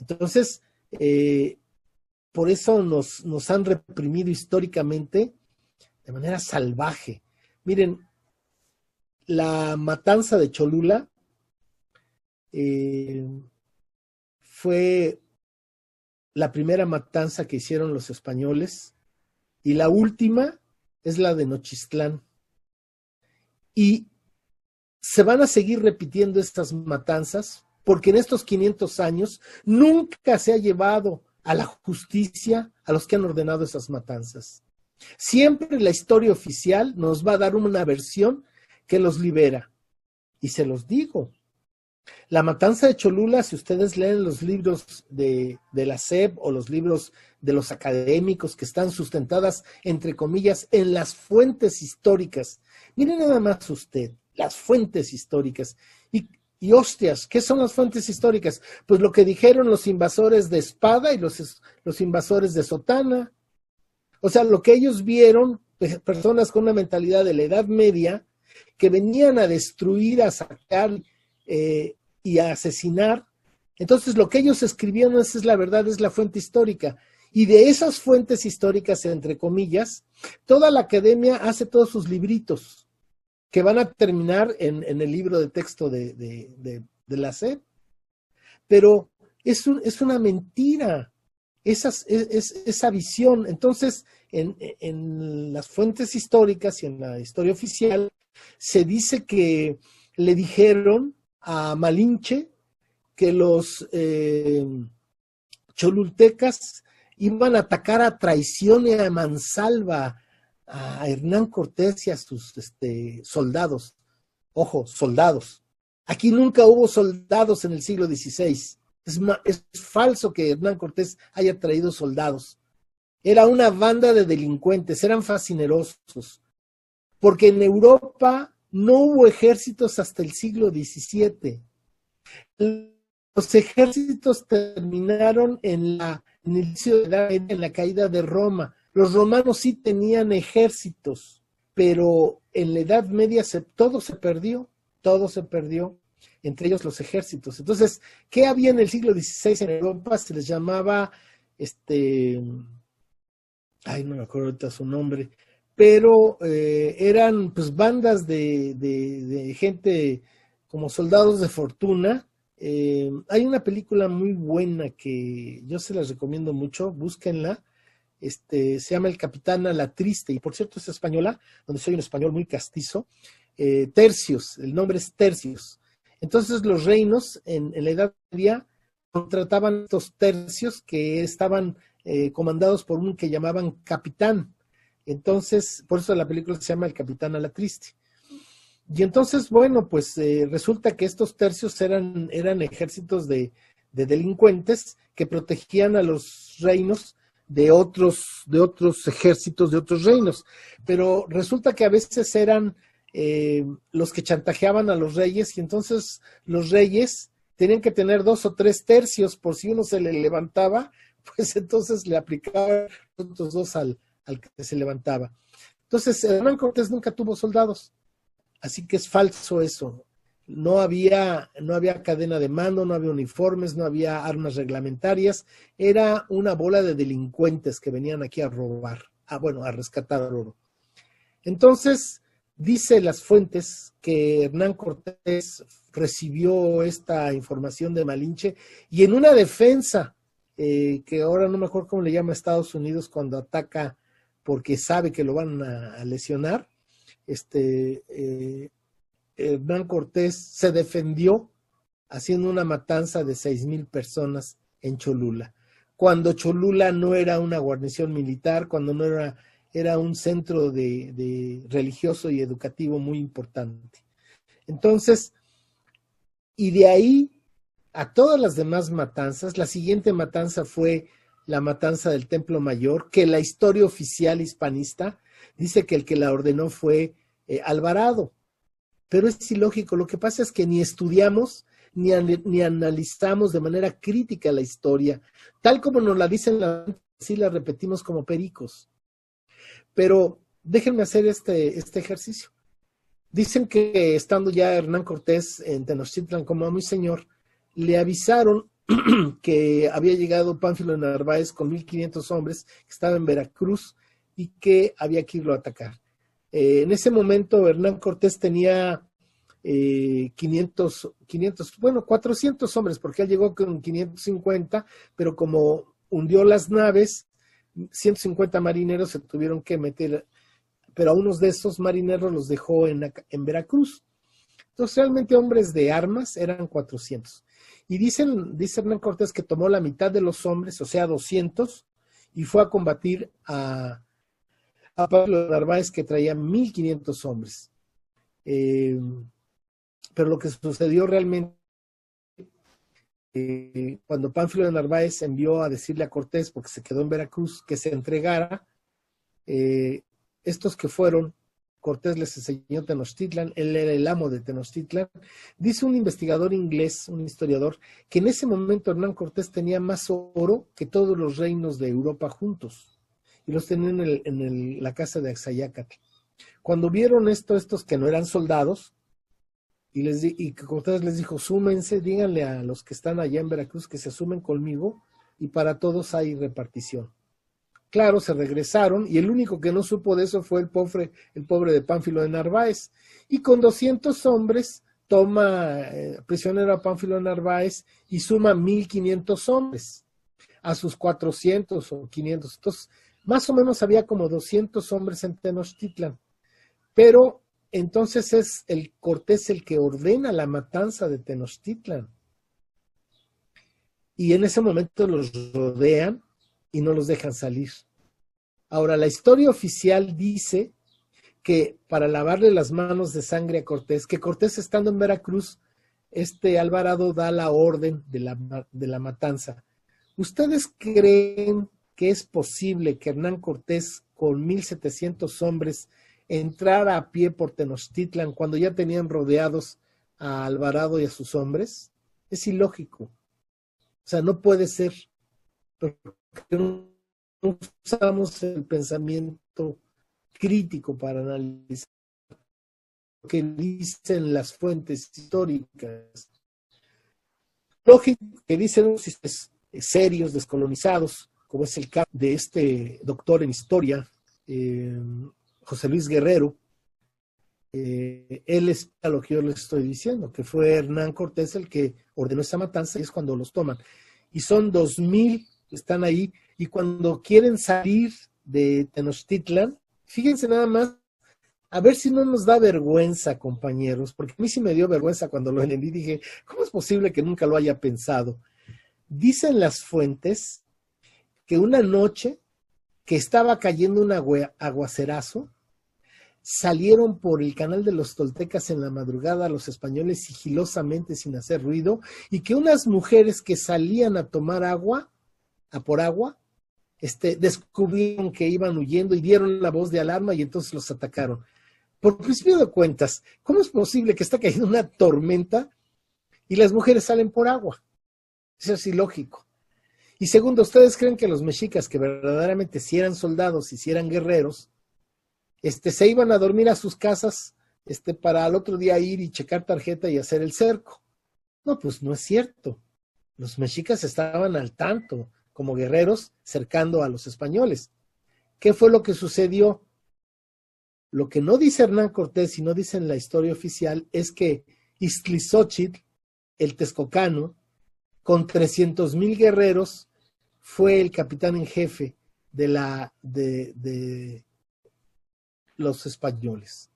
Entonces, eh, por eso nos, han reprimido históricamente de manera salvaje. Miren, la matanza de Cholula eh, fue la primera matanza que hicieron los españoles y la última es la de Nochistlán. Y se van a seguir repitiendo estas matanzas porque en estos 500 años nunca se ha llevado a la justicia a los que han ordenado esas matanzas. Siempre la historia oficial nos va a dar una versión que los libera. Y se los digo, la matanza de Cholula, si ustedes leen los libros de, de, la SEP o los libros de los académicos que están sustentadas, entre comillas, en las fuentes históricas, miren nada más usted, las fuentes históricas. Y, hostias, ¿qué son las fuentes históricas? Pues lo que dijeron los invasores de espada y los, los invasores de sotana. O sea, lo que ellos vieron, pues, personas con una mentalidad de la Edad Media, que venían a destruir, a sacar eh, y a asesinar. Entonces, lo que ellos escribieron es, es la verdad, es la fuente histórica. Y de esas fuentes históricas, entre comillas, toda la academia hace todos sus libritos que van a terminar en, el libro de texto de, la SED. Pero es, un, es una mentira esa visión. Entonces, en, en, las fuentes históricas y en la historia oficial, se dice que le dijeron a Malinche que los eh, cholultecas iban a atacar a traición y a mansalva a Hernán Cortés y a sus este, soldados. Ojo, soldados. Aquí nunca hubo soldados en el siglo XVI. Es, es falso que Hernán Cortés haya traído soldados. Era una banda de delincuentes, eran fascinerosos. Porque en Europa no hubo ejércitos hasta el siglo XVII. Los ejércitos terminaron en la, de la, en la caída de Roma. Los romanos sí tenían ejércitos, pero en la Edad Media se, todo se perdió, todo se perdió, entre ellos los ejércitos. Entonces, ¿qué había en el siglo XVI en Europa? Se les llamaba, este, ay, no me acuerdo ahorita su nombre, pero eh, eran pues bandas de, de, gente como soldados de fortuna. Eh, hay una película muy buena que yo se las recomiendo mucho, búsquenla. Este, se llama El Capitán a la Triste, y por cierto es española, donde soy un español muy castizo. Eh, tercios, el nombre es Tercios. Entonces los reinos en, la Edad Media contrataban estos tercios que estaban eh, comandados por un que llamaban capitán entonces, por eso la película se llama El Capitán a la Triste. Y entonces, bueno, pues eh, resulta que estos tercios eran, eran ejércitos de, de, delincuentes que protegían a los reinos de otros, de otros ejércitos de otros reinos. Pero resulta que a veces eran eh, los que chantajeaban a los reyes y entonces los reyes tenían que tener dos o tres tercios por si uno se le levantaba, pues entonces le aplicaban otros dos al, al que se levantaba. Entonces, Hernán Cortés nunca tuvo soldados, así que es falso eso. No había, no había cadena de mando, no había uniformes, no había armas reglamentarias, era una bola de delincuentes que venían aquí a robar, a, bueno, a rescatar oro. Entonces, Dice las fuentes que Hernán Cortés recibió esta información de Malinche y en una defensa, eh, que ahora no me acuerdo cómo le llama Estados Unidos cuando ataca porque sabe que lo van a, lesionar, este, eh, Hernán Cortés se defendió haciendo una matanza de seis mil personas en Cholula, cuando Cholula no era una guarnición militar, cuando no era era un centro de, religioso y educativo muy importante. Entonces, y de ahí a todas las demás matanzas, la siguiente matanza fue la matanza del Templo Mayor, que la historia oficial hispanista dice que el que la ordenó fue eh, Alvarado. Pero es ilógico, lo que pasa es que ni estudiamos ni, analizamos de manera crítica la historia, tal como nos la dicen, si la repetimos como pericos. Pero déjenme hacer este, este ejercicio. Dicen que estando ya Hernán Cortés en Tenochtitlan como mi señor, le avisaron que había llegado Pánfilo de Narváez con 1500 hombres, que estaba en Veracruz y que había que irlo a atacar. Eh, en ese momento Hernán Cortés tenía 500, eh, 500, bueno, 400 hombres, porque él llegó con 550, pero como hundió las naves, 150 marineros se tuvieron que meter, pero a unos de esos marineros los dejó en, en Veracruz. Entonces, realmente hombres de armas eran 400. Y dicen, dice Hernán Cortés que tomó la mitad de los hombres, o sea, 200, y fue a combatir a, a Pablo Narváez, que traía 1500 hombres. Eh, pero lo que sucedió realmente eh, cuando Pánfilo de Narváez envió a decirle a Cortés, porque se quedó en Veracruz, que se entregara, eh, estos que fueron, Cortés les enseñó Tenochtitlan, él era el amo de Tenochtitlan. Dice un investigador inglés, un historiador, que en ese momento Hernán Cortés tenía más oro que todos los reinos de Europa juntos, y los tenía en, la casa de Axayácatl. Cuando vieron esto, estos que no eran soldados, y, les y Cortés les dijo, súmense, díganle a los que están allá en Veracruz que se sumen conmigo y para todos hay repartición. Claro, se regresaron y el único que no supo de eso fue el pobre, el pobre de Pánfilo de Narváez. Y con 200 hombres toma eh, prisionero a Pánfilo de Narváez y suma 1500 hombres a sus 400 o 500. Entonces, más o menos había como 200 hombres en Tenochtitlan. Pero entonces es el Cortés el que ordena la matanza de Tenochtitlan. Y en ese momento los rodean y no los dejan salir. Ahora, la historia oficial dice que para lavarle las manos de sangre a Cortés, que Cortés estando en Veracruz, este Alvarado da la orden de la, de la matanza. ¿Ustedes creen que es posible que Hernán Cortés, con 1.700 hombres, entrar a pie por Tenochtitlan cuando ya tenían rodeados a Alvarado y a sus hombres? Es ilógico. O sea, no puede ser. Porque no usamos el pensamiento crítico para analizar lo que dicen las fuentes históricas. Lógico que dicen serios, descolonizados, como es el caso de este doctor en historia, eh, José Luis Guerrero, eh, él es a lo que yo les estoy diciendo, que fue Hernán Cortés el que ordenó esa matanza y es cuando los toman. Y son dos mil que están ahí y cuando quieren salir de Tenochtitlan, fíjense nada más, a ver si no nos da vergüenza, compañeros, porque a mí sí me dio vergüenza cuando lo entendí, dije, ¿cómo es posible que nunca lo haya pensado? Dicen las fuentes que una noche que estaba cayendo un aguacerazo, salieron por el canal de los toltecas en la madrugada los españoles sigilosamente sin hacer ruido y que unas mujeres que salían a tomar agua, a por agua, este, descubrieron que iban huyendo y dieron la voz de alarma y entonces los atacaron. Por principio de cuentas, ¿cómo es posible que está cayendo una tormenta y las mujeres salen por agua? Eso es ilógico. Y segundo, ¿ustedes creen que los mexicas que verdaderamente si eran soldados y si eran guerreros, este, se iban a dormir a sus casas este, para al otro día ir y checar tarjeta y hacer el cerco. No, pues no es cierto. Los mexicas estaban al tanto, como guerreros, cercando a los españoles. ¿Qué fue lo que sucedió? lo que no dice Hernán Cortés y no dice en la historia oficial es que Iztlizochitl, el texcocano, con 300 mil guerreros, fue el capitán en jefe de, la, de, de los españoles.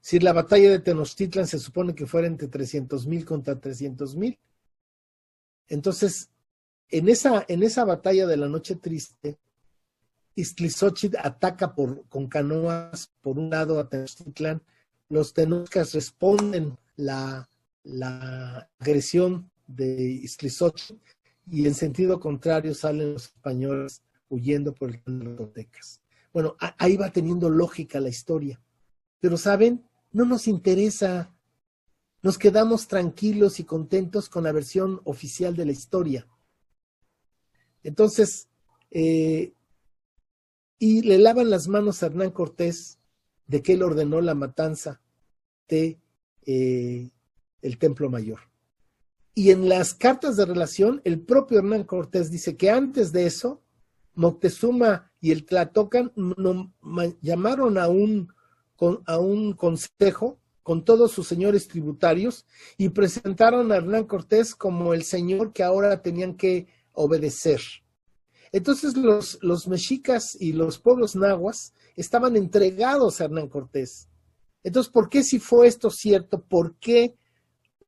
Si la batalla de Tenochtitlan se supone que fuera entre 300 mil contra 300 mil, entonces en esa, en esa batalla de la noche triste, Iztlizochitl ataca por, con canoas por un lado a Tenochtitlan, los tenochcas responden la, la agresión de Iztlizochitl y en sentido contrario salen los españoles huyendo por el de los. Bueno, ahí va teniendo lógica la historia. Pero, ¿saben? No nos interesa. Nos quedamos tranquilos y contentos con la versión oficial de la historia. Entonces, eh, y le lavan las manos a Hernán Cortés de que él ordenó la matanza de eh, el Templo Mayor. Y en las cartas de relación, el propio Hernán Cortés dice que antes de eso, Moctezuma y el Tlatocan llamaron a un, a un consejo con todos sus señores tributarios y presentaron a Hernán Cortés como el señor que ahora tenían que obedecer. Entonces los, los mexicas y los pueblos nahuas estaban entregados a Hernán Cortés. Entonces, ¿por qué si fue esto cierto? ¿Por qué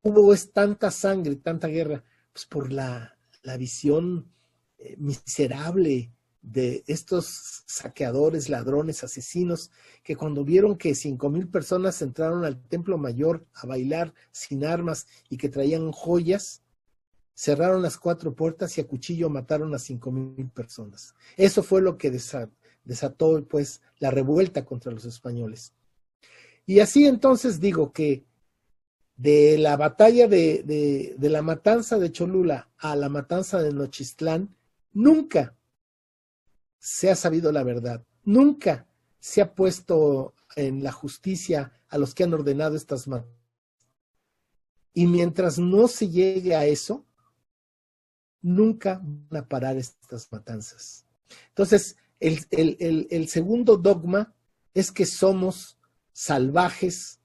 hubo tanta sangre, tanta guerra? Pues por la, la visión eh, miserable de estos saqueadores, ladrones, asesinos, que cuando vieron que cinco mil personas entraron al templo mayor a bailar sin armas y que traían joyas, cerraron las cuatro puertas y a cuchillo mataron a cinco mil personas. Eso fue lo que desató, pues, la revuelta contra los españoles. Y así entonces digo que de la batalla de, de, la matanza de Cholula a la matanza de Nochistlán, nunca se ha sabido la verdad, nunca se ha puesto en la justicia a los que han ordenado estas matanzas. Y mientras no se llegue a eso, nunca van a parar estas matanzas. Entonces, el, segundo dogma es que somos salvajes,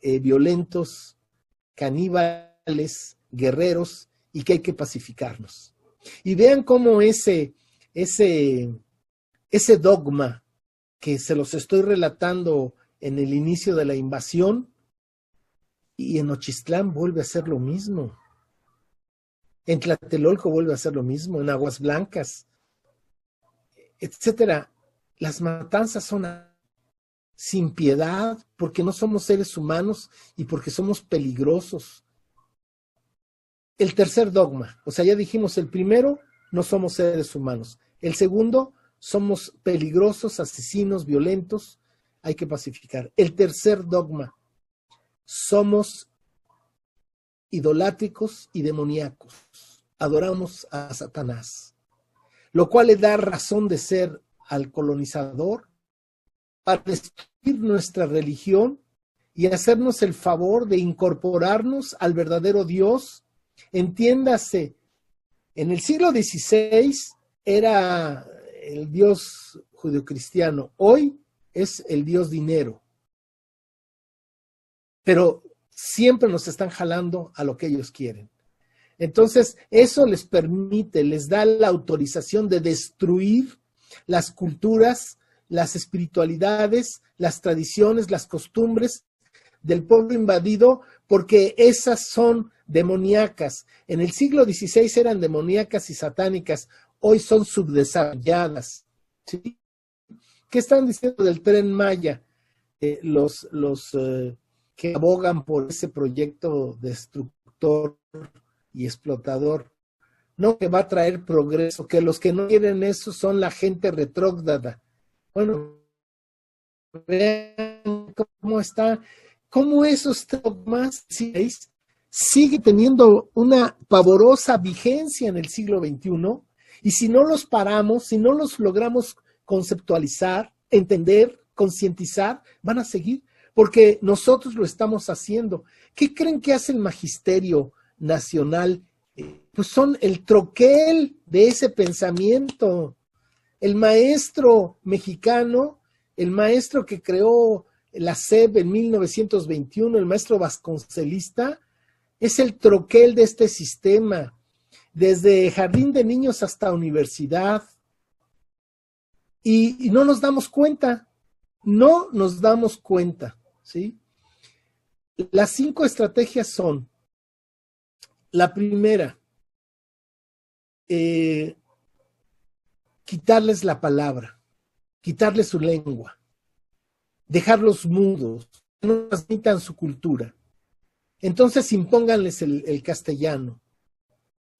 eh, violentos, caníbales, guerreros y que hay que pacificarnos. Y vean cómo ese, ese, ese dogma que se los estoy relatando en el inicio de la invasión y en Ochistlán vuelve a ser lo mismo. En Tlatelolco vuelve a ser lo mismo, en Aguas Blancas, etcétera. Las matanzas son sin piedad porque no somos seres humanos y porque somos peligrosos. El tercer dogma, o sea, ya dijimos el primero, no somos seres humanos. El segundo, somos peligrosos, asesinos, violentos, hay que pacificar. El tercer dogma, somos idolátricos y demoníacos. Adoramos a Satanás, lo cual le da razón de ser al colonizador para destruir nuestra religión y hacernos el favor de incorporarnos al verdadero Dios. Entiéndase, en el siglo XVI era el Dios judeocristiano, hoy es el Dios dinero. Pero siempre nos están jalando a lo que ellos quieren. Entonces, eso les permite, les da la autorización de destruir las culturas, las espiritualidades, las tradiciones, las costumbres del pueblo invadido, porque esas son demoníacas. En el siglo XVI eran demoníacas y satánicas, hoy son subdesarrolladas. ¿Qué están diciendo del tren Maya? Eh, los los eh, que abogan por ese proyecto destructor y explotador. No que va a traer progreso, que los que no quieren eso son la gente retrógrada. Bueno, vean cómo está, cómo esos dogmas sigue teniendo una pavorosa vigencia en el siglo XXI y si no los paramos, si no los logramos conceptualizar, entender, concientizar, van a seguir porque nosotros lo estamos haciendo. ¿Qué creen que hace el magisterio nacional? Eh, pues son el troquel de ese pensamiento. El maestro mexicano, el maestro que creó la SEB en 1921, el maestro vasconcelista, es el troquel de este sistema, desde jardín de niños hasta universidad. Y, y no nos damos cuenta, no nos damos cuenta, ¿sí? Las cinco estrategias son, la primera, eh, quitarles la palabra, quitarles su lengua, dejarlos mudos, no transmitan su cultura. Entonces impónganles el, el castellano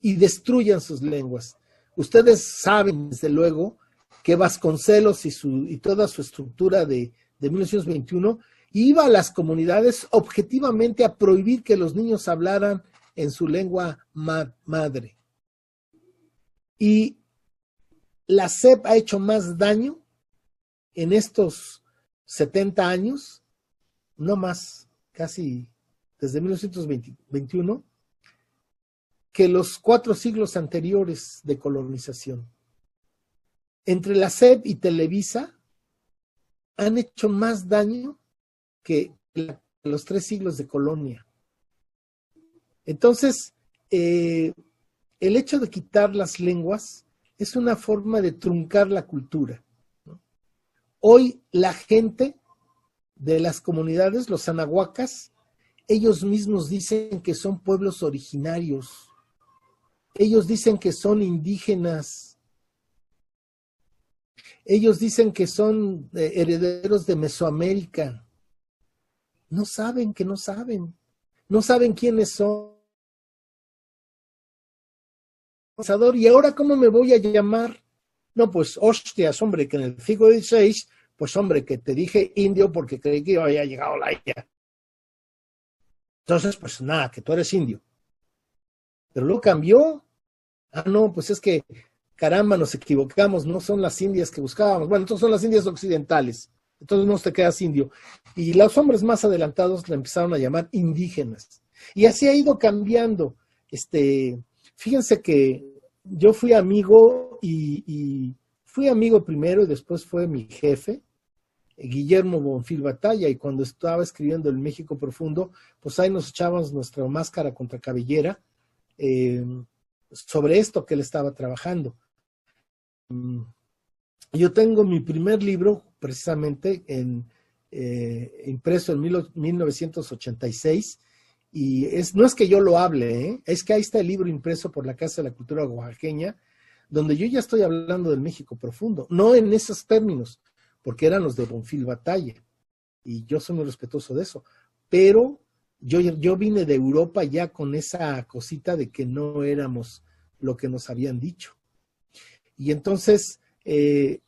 y destruyan sus lenguas. Ustedes saben, desde luego, que Vasconcelos y, toda su estructura de, de 1921 iba a las comunidades objetivamente a prohibir que los niños hablaran en su lengua ma madre. Y la SEP ha hecho más daño en estos 70 años, no más, casi desde 1921, que los cuatro siglos anteriores de colonización. Entre la SEP y Televisa han hecho más daño que los tres siglos de colonia. Entonces, eh, el hecho de quitar las lenguas es una forma de truncar la cultura. Hoy la gente de las comunidades, los anahuacas, ellos mismos dicen que son pueblos originarios. Ellos dicen que son indígenas. Ellos dicen que son eh, herederos de Mesoamérica. No saben que no saben. No saben quiénes son. ¿Y ahora cómo me voy a llamar? No, pues hostias, hombre, que en el siglo XVI, pues hombre, que te dije indio porque creí que había llegado la India. Entonces, pues nada, que tú eres indio. Pero luego cambió. Ah, no, pues es que, caramba, nos equivocamos, no son las indias que buscábamos. Bueno, entonces son las indias occidentales entonces no te quedas indio. Y los hombres más adelantados le empezaron a llamar indígenas. Y así ha ido cambiando. Este, fíjense que yo fui amigo y, fui amigo primero y después fue mi jefe, Guillermo Bonfil Batalla, y cuando estaba escribiendo El México Profundo, pues ahí nos echábamos nuestra máscara contra cabellera eh, sobre esto que él estaba trabajando. Mm, yo tengo mi primer libro precisamente en, eh, impreso en 1986 y es, no es que yo lo hable, ¿eh? es que ahí está el libro impreso por la Casa de la Cultura Oaxaqueña, donde yo ya estoy hablando del México profundo, no en esos términos, porque eran los de Bonfil Batalla, y yo soy muy respetuoso de eso, pero yo, yo vine de Europa ya con esa cosita de que no éramos lo que nos habían dicho. Y entonces, eh,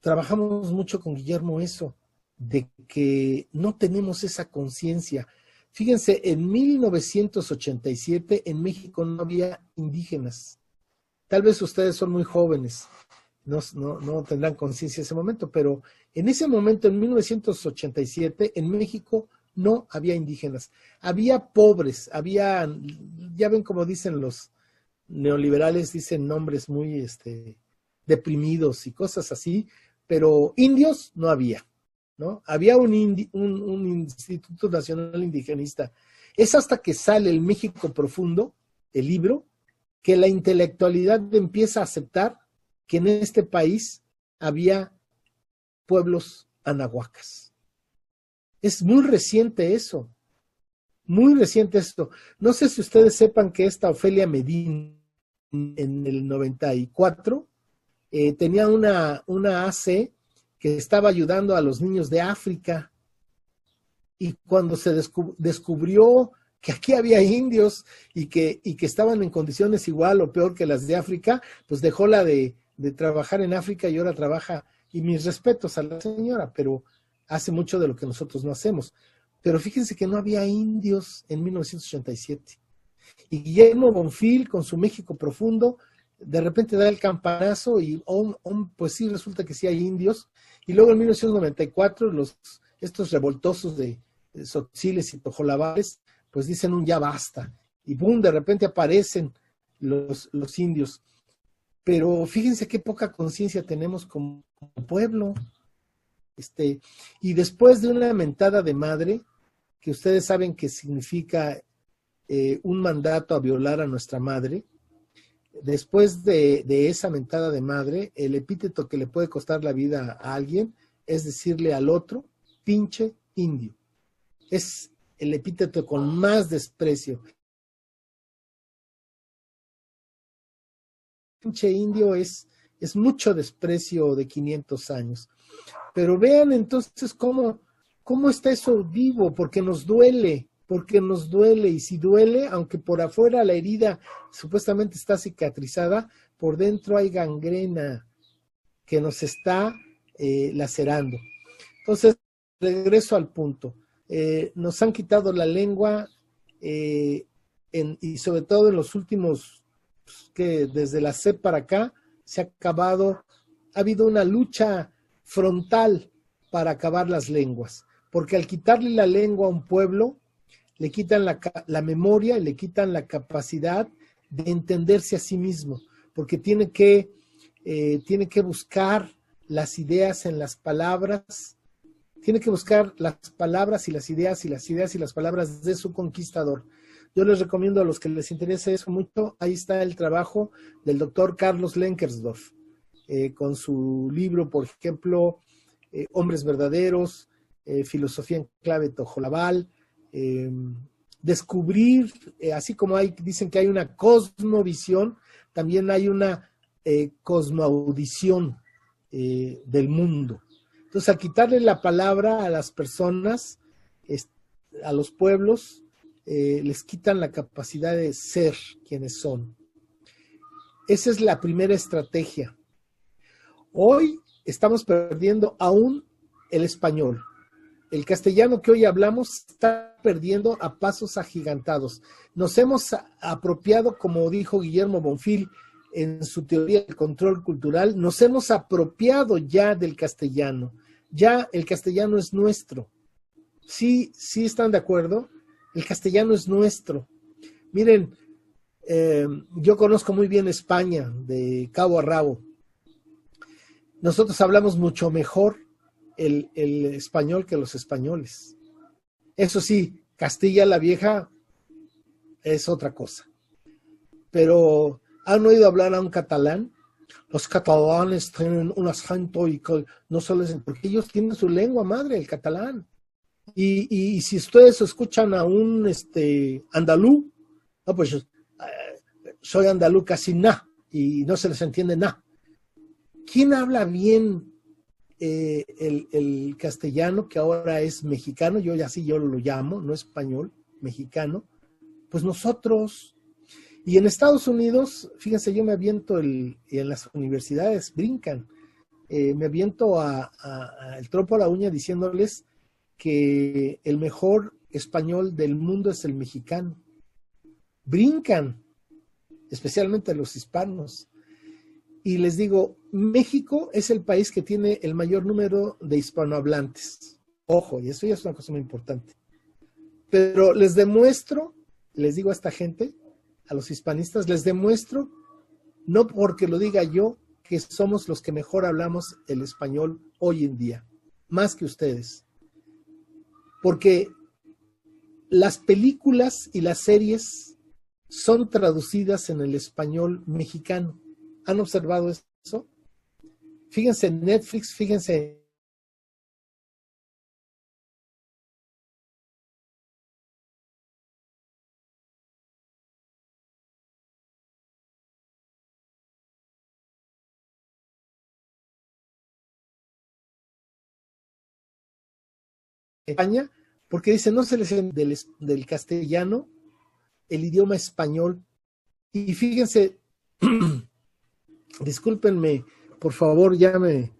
trabajamos mucho con Guillermo eso, de que no tenemos esa conciencia. Fíjense, en 1987 en México no había indígenas. Tal vez ustedes son muy jóvenes, no, no, tendrán conciencia en ese momento, pero en ese momento, en 1987, en México no había indígenas. Había pobres, había, ya ven como dicen los neoliberales, dicen nombres muy este, deprimidos y cosas así, pero indios no había, ¿no? Había un, Instituto Nacional Indigenista. Es hasta que sale el México Profundo, el libro, que la intelectualidad empieza a aceptar que en este país había pueblos anahuacas. Es muy reciente eso, muy reciente esto. No sé si ustedes sepan que esta Ofelia Medina en el 94 eh, tenía una, una AC que estaba ayudando a los niños de África. Y cuando se descubrió que aquí había indios y que, y que estaban en condiciones igual o peor que las de África, pues dejó la de, de trabajar en África y ahora trabaja, y mis respetos a la señora, pero hace mucho de lo que nosotros no hacemos. Pero fíjense que no había indios en 1987. Y Guillermo Bonfil, con su México profundo, de repente da el campanazo y pues sí resulta que sí hay indios. Y luego en 1994 los, estos revoltosos de, Sotiles y Tojolabales pues dicen un ya basta. Y boom, de repente aparecen los, los indios. Pero fíjense qué poca conciencia tenemos como pueblo. Este, y después de una mentada de madre, que ustedes saben que significa eh, un mandato a violar a nuestra madre, después de, esa mentada de madre, el epíteto que le puede costar la vida a alguien es decirle al otro, pinche indio. Es el epíteto con más desprecio. Pinche indio es, es mucho desprecio de 500 años. Pero vean entonces cómo, cómo está eso vivo, porque nos duele, porque nos duele. Y si duele, aunque por afuera la herida supuestamente está cicatrizada, por dentro hay gangrena que nos está eh, lacerando. Entonces, regreso al punto. Eh, nos han quitado la lengua eh, y sobre todo en los últimos, pues, que desde la C para acá, se ha acabado, ha habido una lucha frontal para acabar las lenguas, porque al quitarle la lengua a un pueblo, le quitan la, la memoria y le quitan la capacidad de entenderse a sí mismo, porque tiene que, eh, tiene que buscar las ideas en las palabras, tiene que buscar las palabras y las ideas y las ideas y las palabras de su conquistador. Yo les recomiendo a los que les interese eso mucho, ahí está el trabajo del doctor Carlos Lenkersdorf. Eh, con su libro, por ejemplo, eh, Hombres Verdaderos, Filosofía en Clave Tojolabal, descubrir, así como hay, dicen que hay una cosmovisión, también hay una cosmoaudición del mundo. Entonces, al quitarle la palabra a las personas, a los pueblos, les quitan la capacidad de ser quienes son. Esa es la primera estrategia. Hoy estamos perdiendo aún el español. El castellano que hoy hablamos está perdiendo a pasos agigantados. Nos hemos apropiado, como dijo Guillermo Bonfil en su teoría del control cultural, nos hemos apropiado ya del castellano. Ya el castellano es nuestro. Sí, sí están de acuerdo. El castellano es nuestro. Miren, eh, yo conozco muy bien España, de cabo a rabo nosotros hablamos mucho mejor el, español que los españoles. Eso sí, Castilla la Vieja es otra cosa. Pero, ¿han oído hablar a un catalán? Los catalanes tienen un acento y no solo es porque ellos tienen su lengua madre, el catalán. Y, y, si ustedes escuchan a un este, andalú, no, pues eh, soy andalú casi nada y no se les entiende nada. ¿Quién habla bien eh, el, castellano, que ahora es mexicano? Yo así yo lo llamo, no español, mexicano. Pues nosotros. Y en Estados Unidos, fíjense, yo me aviento el, en las universidades, brincan. Eh, me aviento a, el tropo a la uña diciéndoles que el mejor español del mundo es el mexicano. Brincan, especialmente los hispanos y les digo, México es el país que tiene el mayor número de hispanohablantes. Ojo, y eso ya es una cosa muy importante. Pero les demuestro, les digo a esta gente, a los hispanistas, les demuestro, no porque lo diga yo, que somos los que mejor hablamos el español hoy en día, más que ustedes. Porque las películas y las series son traducidas en el español mexicano. ¿Han observado eso? Fíjense en Netflix, fíjense España, porque dice, no se les del, del castellano el idioma español. Y fíjense, discúlpenme, por favor, ya me,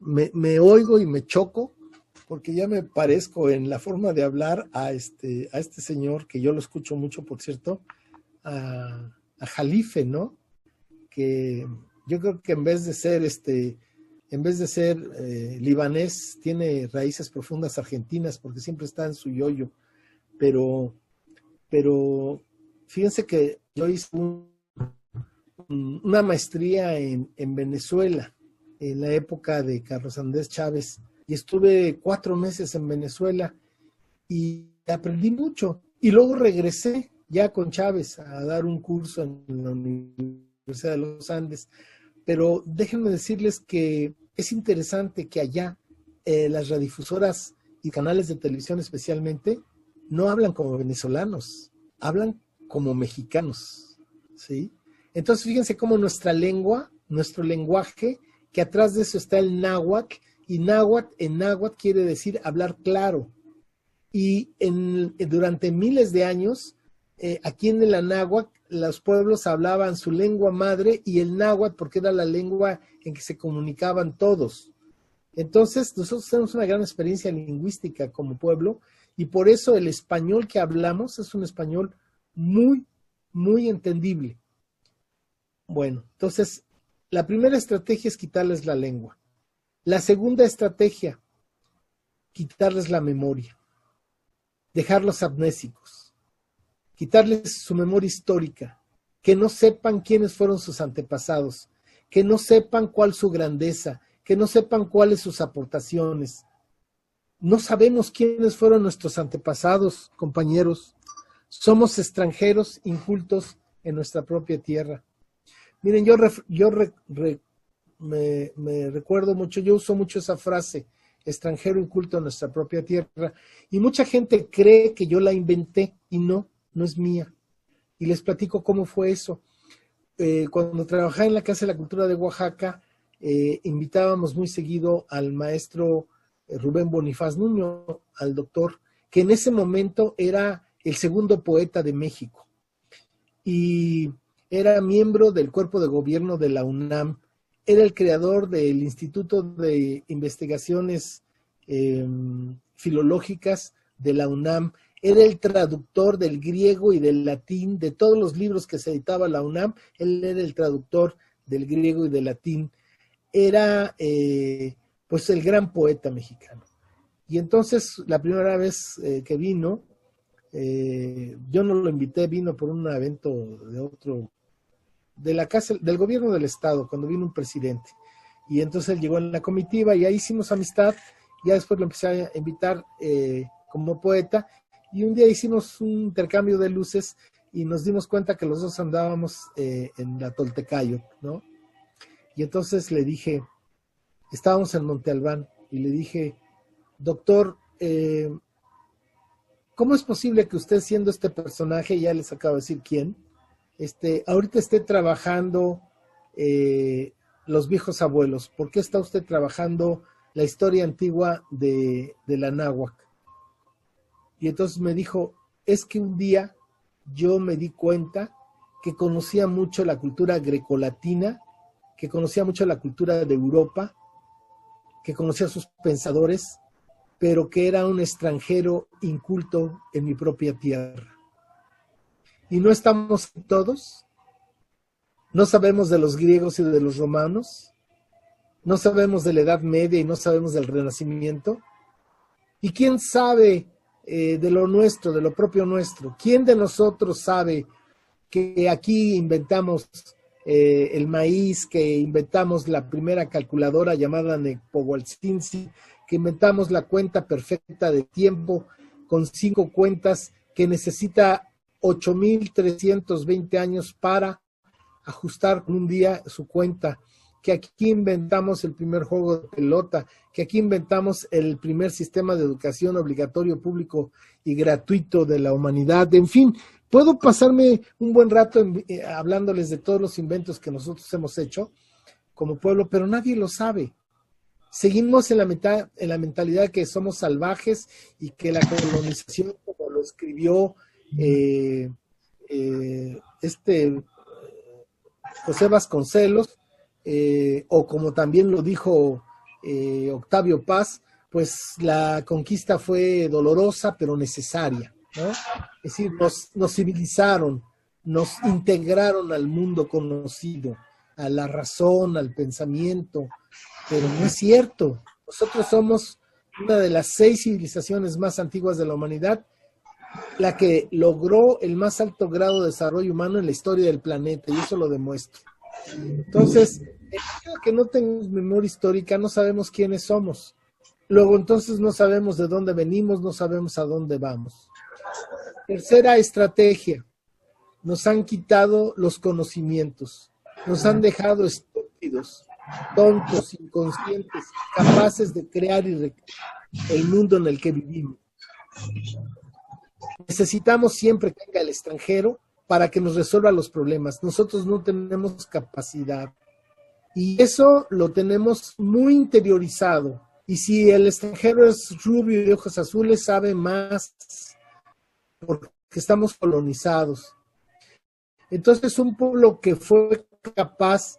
me, oigo y me choco, porque ya me parezco en la forma de hablar a este, a este señor, que yo lo escucho mucho, por cierto, a, Jalife, ¿no? Que yo creo que en vez de ser este, en vez de ser eh, libanés, tiene raíces profundas argentinas, porque siempre está en su yoyo. Pero, pero fíjense que yo hice un una maestría en, Venezuela, en la época de Carlos Andrés Chávez, y estuve cuatro meses en Venezuela y aprendí mucho. Y luego regresé ya con Chávez a dar un curso en la Universidad de los Andes. Pero déjenme decirles que es interesante que allá eh, las radiodifusoras y canales de televisión especialmente no hablan como venezolanos, hablan como mexicanos, ¿sí? Entonces fíjense cómo nuestra lengua, nuestro lenguaje, que atrás de eso está el náhuatl, y náhuatl en náhuatl quiere decir hablar claro. Y en, durante miles de años, eh, aquí en el náhuatl, los pueblos hablaban su lengua madre y el náhuatl porque era la lengua en que se comunicaban todos. Entonces, nosotros tenemos una gran experiencia lingüística como pueblo y por eso el español que hablamos es un español muy, muy entendible. Bueno, entonces, la primera estrategia es quitarles la lengua. La segunda estrategia, quitarles la memoria, dejarlos amnésicos, quitarles su memoria histórica, que no sepan quiénes fueron sus antepasados, que no sepan cuál su grandeza, que no sepan cuáles sus aportaciones. No sabemos quiénes fueron nuestros antepasados, compañeros. Somos extranjeros incultos en nuestra propia tierra. Miren, yo, me, recuerdo mucho, yo uso mucho esa frase, extranjero inculto en nuestra propia tierra, y mucha gente cree que yo la inventé y no, no es mía. Y les platico cómo fue eso. Eh, cuando trabajaba en la Casa de la Cultura de Oaxaca, eh, invitábamos muy seguido al maestro eh, Rubén Bonifaz Nuño, al doctor, que en ese momento era el segundo poeta de México y era miembro del cuerpo de gobierno de la UNAM, era el creador del Instituto de Investigaciones em, Filológicas de la UNAM, era el traductor del griego y del latín, de todos los libros que se editaba la UNAM, él era el traductor del griego y del latín. Era eh, pues el gran poeta mexicano. Y entonces la primera vez eh, que vino, eh, yo no lo invité, vino por un evento de otro, de la casa, del gobierno del estado, cuando vino un presidente. Y entonces él llegó en la comitiva y ahí hicimos amistad. Ya después lo empecé a invitar como poeta y un día hicimos un intercambio de luces y nos dimos cuenta que los dos andábamos en la Toltecayo, ¿no? Y entonces le dije, estábamos en Monte Albán, y le dije, doctor, eh, ¿cómo es posible que usted siendo este personaje, ya les acabo de decir quién, este, ahorita esté trabajando eh, los viejos abuelos? ¿Por qué está usted trabajando la historia antigua de, de la náhuac? Y entonces me dijo, es que un día yo me di cuenta que conocía mucho la cultura grecolatina que conocía mucho la cultura de Europa, que conocía a sus pensadores, pero que era un extranjero inculto en mi propia tierra. ¿Y no estamos todos? ¿No sabemos de los griegos y de los romanos? ¿No sabemos de la Edad Media y no sabemos del Renacimiento? ¿Y quién sabe eh, de lo nuestro, de lo propio nuestro? ¿Quién de nosotros sabe que aquí inventamos eh, el maíz, que inventamos la primera calculadora llamada Nepowalsinsi, que inventamos la cuenta perfecta de tiempo con cinco cuentas que necesita 8.320 años para ajustar un día su cuenta, que aquí inventamos el primer juego de pelota, que aquí inventamos el primer sistema de educación obligatorio público y gratuito de la humanidad, en fin, Puedo pasarme un buen rato eh, hablándoles de todos los inventos que nosotros hemos hecho como pueblo, pero nadie lo sabe. Seguimos en la, en la mentalidad que somos salvajes y que la colonización, como lo escribió eh, eh, este José Vasconcelos, o como también lo dijo Octavio Paz, pues la conquista fue dolorosa pero necesaria. Es decir, nos, civilizaron, nos integraron al mundo conocido, a la razón, al pensamiento, pero no es cierto. Nosotros somos una de las seis civilizaciones más antiguas de la humanidad, la que logró el más alto grado de desarrollo humano en la historia del planeta, y eso lo demuestra. Entonces, que no tenemos memoria histórica, no sabemos quiénes somos. luego entonces no sabemos de dónde venimos, no sabemos a dónde vamos. Tercera estrategia, nos han quitado los conocimientos, nos han dejado estúpidos, tontos, inconscientes, capaces de crear y el mundo en el que vivimos. Necesitamos siempre que venga el extranjero para que nos resuelva los problemas. Nosotros no tenemos capacidad. Y eso lo tenemos muy interiorizado. Y si el extranjero es rubio y de ojos azules, sabe más porque estamos colonizados. Entonces, un pueblo que fue capaz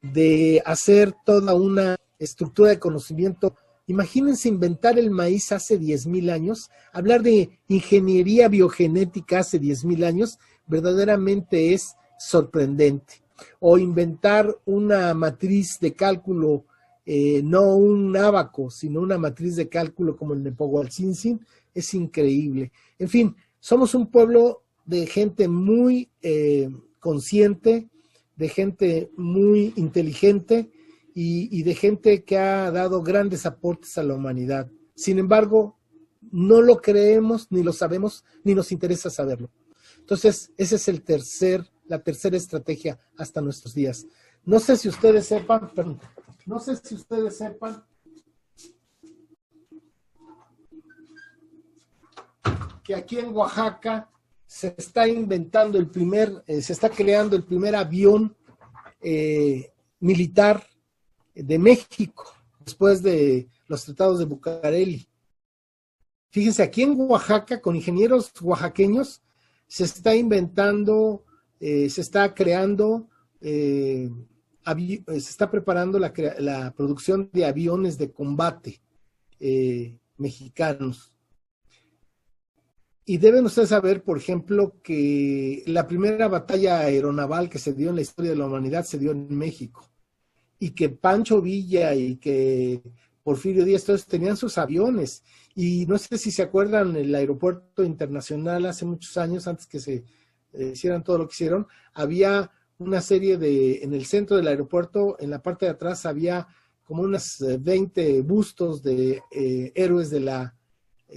de hacer toda una estructura de conocimiento. Imagínense inventar el maíz hace 10.000 años, hablar de ingeniería biogenética hace 10.000 años, verdaderamente es sorprendente. O inventar una matriz de cálculo, eh, no un abaco, sino una matriz de cálculo como el Nepogualcinsin, es increíble. En fin, somos un pueblo de gente muy eh, consciente, de gente muy inteligente y, de gente que ha dado grandes aportes a la humanidad. Sin embargo, no lo creemos, ni lo sabemos, ni nos interesa saberlo. Entonces, esa es el tercer, la tercera estrategia hasta nuestros días. No sé si ustedes sepan, perdón, no sé si ustedes sepan que aquí en Oaxaca se está inventando el primer, eh, se está creando el primer avión eh, militar de México después de los tratados de Bucareli. Fíjense, aquí en Oaxaca, con ingenieros oaxaqueños, se está inventando, eh, se está creando, eh, eh, se está preparando la, la, producción de aviones de combate mexicanos. Y deben ustedes saber, por ejemplo, que la primera batalla aeronaval que se dio en la historia de la humanidad se dio en México. Y que Pancho Villa y que Porfirio Díaz, todos tenían sus aviones. Y no sé si se acuerdan, el aeropuerto internacional hace muchos años, antes que se eh, hicieran todo lo que hicieron, había una serie de, en el centro del aeropuerto, en la parte de atrás había como unos 20 eh, bustos de eh, héroes de la,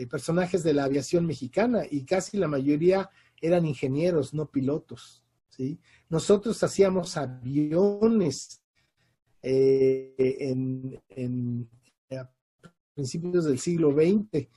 personajes de la aviación mexicana y casi la mayoría eran ingenieros, no pilotos. ¿sí? Nosotros hacíamos aviones en, principios del siglo XX.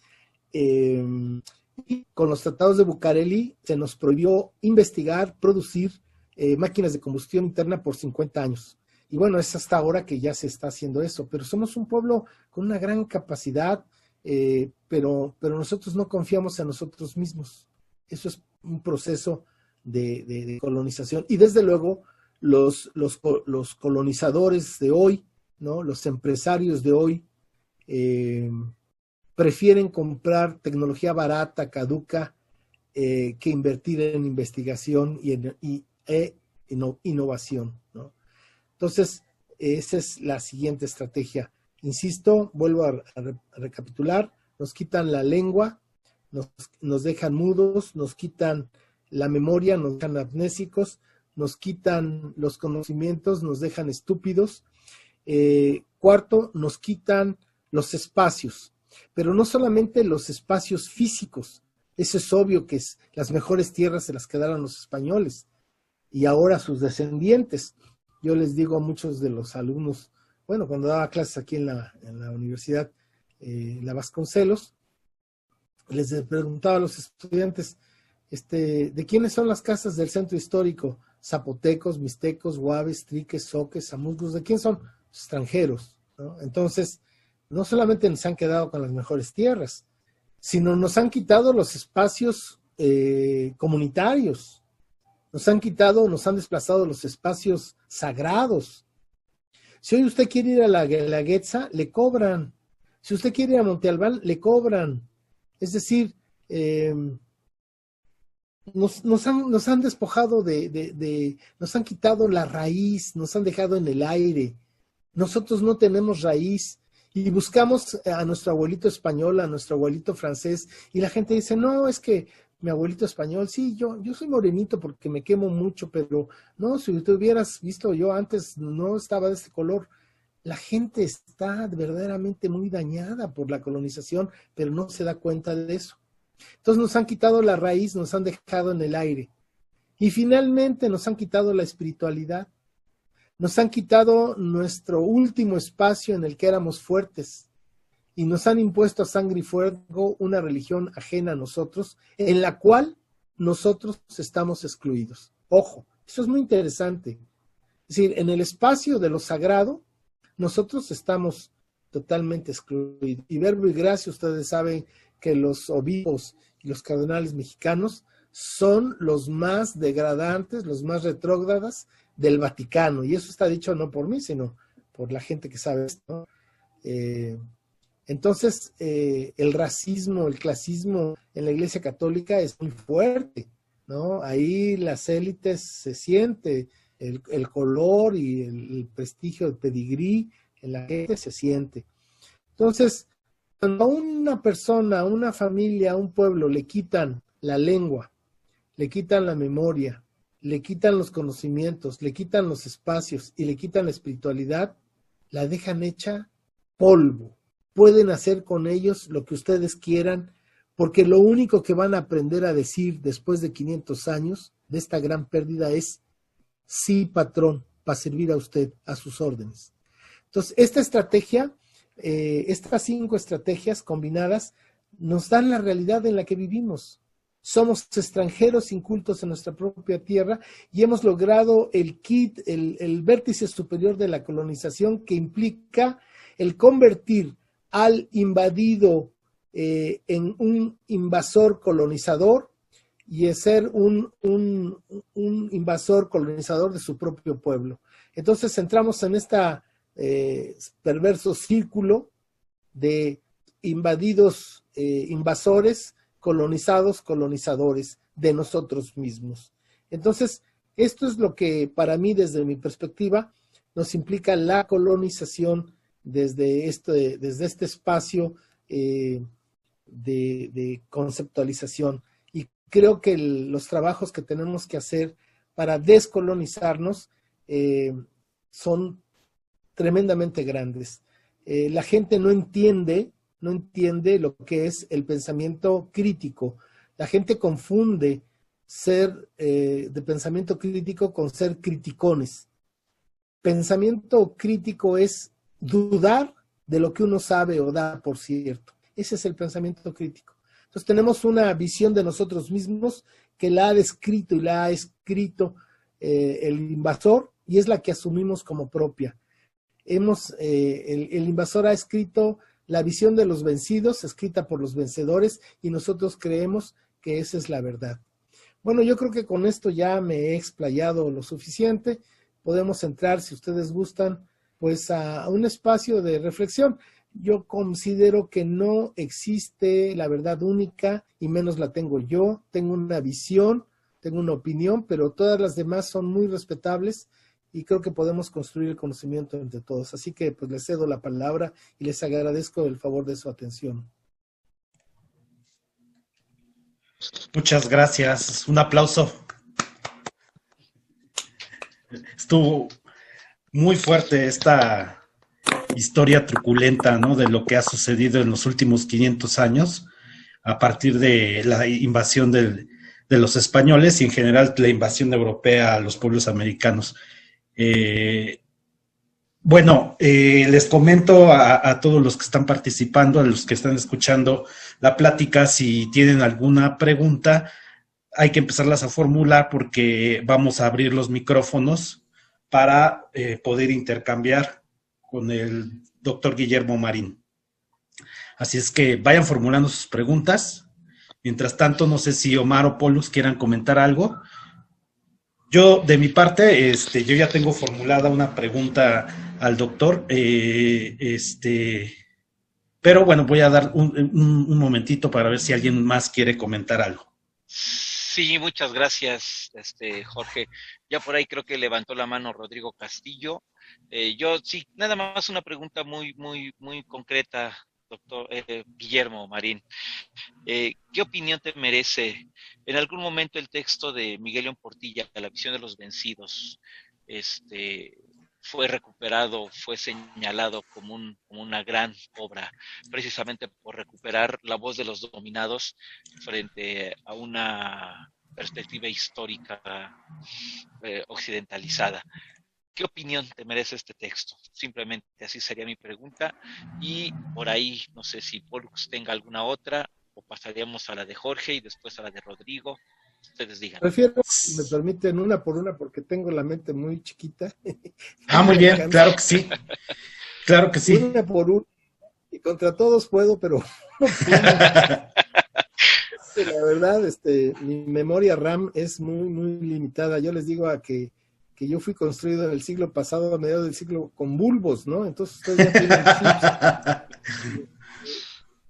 Em, y con los tratados de Bucareli se nos prohibió investigar, producir eh, máquinas de combustión interna por 50 años. Y bueno, es hasta ahora que ya se está haciendo eso, pero somos un pueblo con una gran capacidad, eh, pero, pero nosotros no confiamos en nosotros mismos. Eso es un proceso de, colonización. Y desde luego, los, los, los colonizadores de hoy, ¿no? los empresarios de hoy, eh, prefieren comprar tecnología barata, caduca, eh, que invertir en investigación y en e innovación. Entonces, esa es la siguiente estrategia. Insisto, vuelvo a, recapitular, nos quitan la lengua, nos, nos, dejan mudos, nos quitan la memoria, nos dejan amnésicos, nos quitan los conocimientos, nos dejan estúpidos. Eh, cuarto, nos quitan los espacios, pero no solamente los espacios físicos. Eso es obvio que las mejores tierras se las quedaron los españoles y ahora sus descendientes. Yo les digo a muchos de los alumnos, bueno, cuando daba clases aquí en la, en la universidad, eh, la Vasconcelos, les preguntaba a los estudiantes, este, ¿de quiénes son las casas del centro histórico? Zapotecos, mixtecos, guaves, triques, soques, zamusgos, ¿de quién son? Extranjeros. ¿no? Entonces, no solamente nos han quedado con las mejores tierras, sino nos han quitado los espacios eh, comunitarios, nos han quitado, nos han desplazado los espacios sagrados. Si hoy usted quiere ir a la, la le cobran. Si usted quiere ir a Monte Albán, le cobran. Es decir, em, nos, nos, han, nos, han, despojado de, de, nos han quitado la raíz, nos han dejado en el aire. Nosotros no tenemos raíz y buscamos a nuestro abuelito español, a nuestro abuelito francés, y la gente dice, no, es que mi abuelito español, sí, yo, yo soy morenito porque me quemo mucho, pero no, si tú hubieras visto, yo antes no estaba de este color. La gente está verdaderamente muy dañada por la colonización, pero no se da cuenta de eso. Entonces nos han quitado la raíz, nos han dejado en el aire. Y finalmente nos han quitado la espiritualidad. Nos han quitado nuestro último espacio en el que éramos fuertes. Y nos han impuesto a sangre y fuego una religión ajena a nosotros, en la cual nosotros estamos excluidos. Ojo, eso es muy interesante. Es decir, en el espacio de lo sagrado, nosotros estamos totalmente excluidos. Y verbo y gracia, ustedes saben que los obispos y los cardenales mexicanos son los más degradantes, los más retrógradas del Vaticano. Y eso está dicho no por mí, sino por la gente que sabe esto. Eh, entonces, eh, el racismo, el clasismo en la Iglesia Católica es muy fuerte, ¿no? Ahí las élites se siente, el, color y el, el prestigio del pedigrí en la gente se siente. Entonces, cuando a una persona, a una familia, a un pueblo le quitan la lengua, le quitan la memoria, le quitan los conocimientos, le quitan los espacios y le quitan la espiritualidad, la dejan hecha polvo. Pueden hacer con ellos lo que ustedes quieran, porque lo único que van a aprender a decir después de 500 años de esta gran pérdida es, sí, patrón, para servir a usted, a sus órdenes. Entonces, esta estrategia eh, estas cinco estrategias combinadas nos dan la realidad en la que vivimos. Somos extranjeros incultos en nuestra propia tierra y hemos logrado el kit, el, vértice superior de la colonización que implica el convertir al invadido eh, en un invasor colonizador y ser un, un, invasor colonizador de su propio pueblo. Entonces entramos en esta eh, perverso círculo de invadidos, eh, invasores, colonizados, colonizadores de nosotros mismos. Entonces, esto es lo que para mí, desde mi perspectiva, nos implica la colonización desde este, desde este espacio eh, de, conceptualización. Y creo que los trabajos que tenemos que hacer para descolonizarnos son tremendamente grandes. Eh, la gente no entiende, no entiende lo que es el pensamiento crítico. La gente confunde ser eh, de pensamiento crítico con ser criticones. Pensamiento crítico es dudar de lo que uno sabe o da por cierto. Ese es el pensamiento crítico. Entonces tenemos una visión de nosotros mismos que la ha descrito y la ha escrito eh, el invasor y es la que asumimos como propia hemos, eh, el, invasor ha escrito la visión de los vencidos, escrita por los vencedores, y nosotros creemos que esa es la verdad. Bueno, yo creo que con esto ya me he explayado lo suficiente. Podemos entrar, si ustedes gustan, pues a, a un espacio de reflexión. Yo considero que no existe la verdad única y menos la tengo yo. Tengo una visión, tengo una opinión, pero todas las demás son muy respetables y creo que podemos construir el conocimiento entre todos. Así que pues les cedo la palabra y les agradezco el favor de su atención. Muchas gracias. Un aplauso. Estuvo muy fuerte esta historia truculenta, ¿no? De lo que ha sucedido en los últimos 500 años a partir de la invasión de los españoles y en general la invasión europea a los pueblos americanos. Eh, bueno, eh, les comento a, todos los que están participando, a los que están escuchando la plática, si tienen alguna pregunta, hay que empezarlas a formular porque vamos a abrir los micrófonos para eh, poder intercambiar con el doctor Guillermo Marín. Así es que vayan formulando sus preguntas. Mientras tanto, no sé si Omar o Polus quieran comentar algo. Yo, de mi parte, este, yo ya tengo formulada una pregunta al doctor, eh, este, pero bueno, voy a dar un, momentito para ver si alguien más quiere comentar algo. Sí, muchas gracias, este, Jorge. Ya por ahí creo que levantó la mano Rodrigo Castillo. Eh, yo sí, nada más una pregunta muy, muy, muy concreta, doctor eh, Guillermo Marín. Eh, ¿Qué opinión te merece en algún momento el texto de Miguel León Portilla, La visión de los vencidos? Este, fue recuperado, fue señalado como, un, como, una gran obra, precisamente por recuperar la voz de los dominados frente a una perspectiva histórica eh, occidentalizada. ¿Qué opinión te merece este texto? Simplemente así sería mi pregunta. Y por ahí, no sé si Pollux tenga alguna otra, o pasaríamos a la de Jorge y después a la de Rodrigo. Ustedes digan. Prefiero, me permiten una por una porque tengo la mente muy chiquita. Ah, muy bien, claro que sí. Claro que sí. Una por una. Y contra todos puedo, pero la verdad, este, mi memoria RAM es muy, muy limitada. Yo les digo a que, que yo fui construido en el siglo pasado, a mediados del siglo, con bulbos, ¿no? Entonces ustedes ya tienen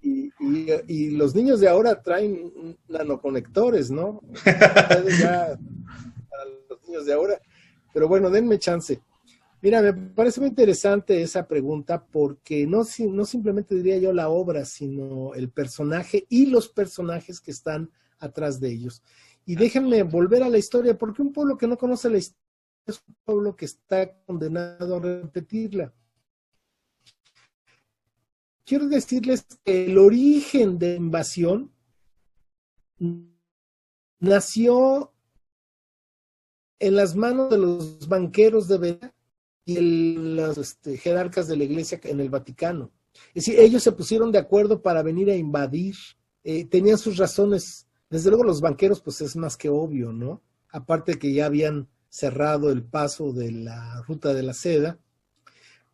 y, y, y, los niños de ahora traen nanoconectores, ¿no? ya, para los niños de ahora. Pero bueno, denme chance. Mira, me parece muy interesante esa pregunta porque no, no simplemente diría yo la obra, sino el personaje y los personajes que están atrás de ellos. Y déjenme volver a la historia, porque un pueblo que no conoce la historia es un pueblo que está condenado a repetirla. Quiero decirles que el origen de invasión nació en las manos de los banqueros de Vera y los este, jerarcas de la iglesia en el Vaticano. Es decir, ellos se pusieron de acuerdo para venir a invadir, eh, tenían sus razones. Desde luego los banqueros, pues es más que obvio, ¿no? Aparte que ya habían cerrado el paso de la ruta de la seda,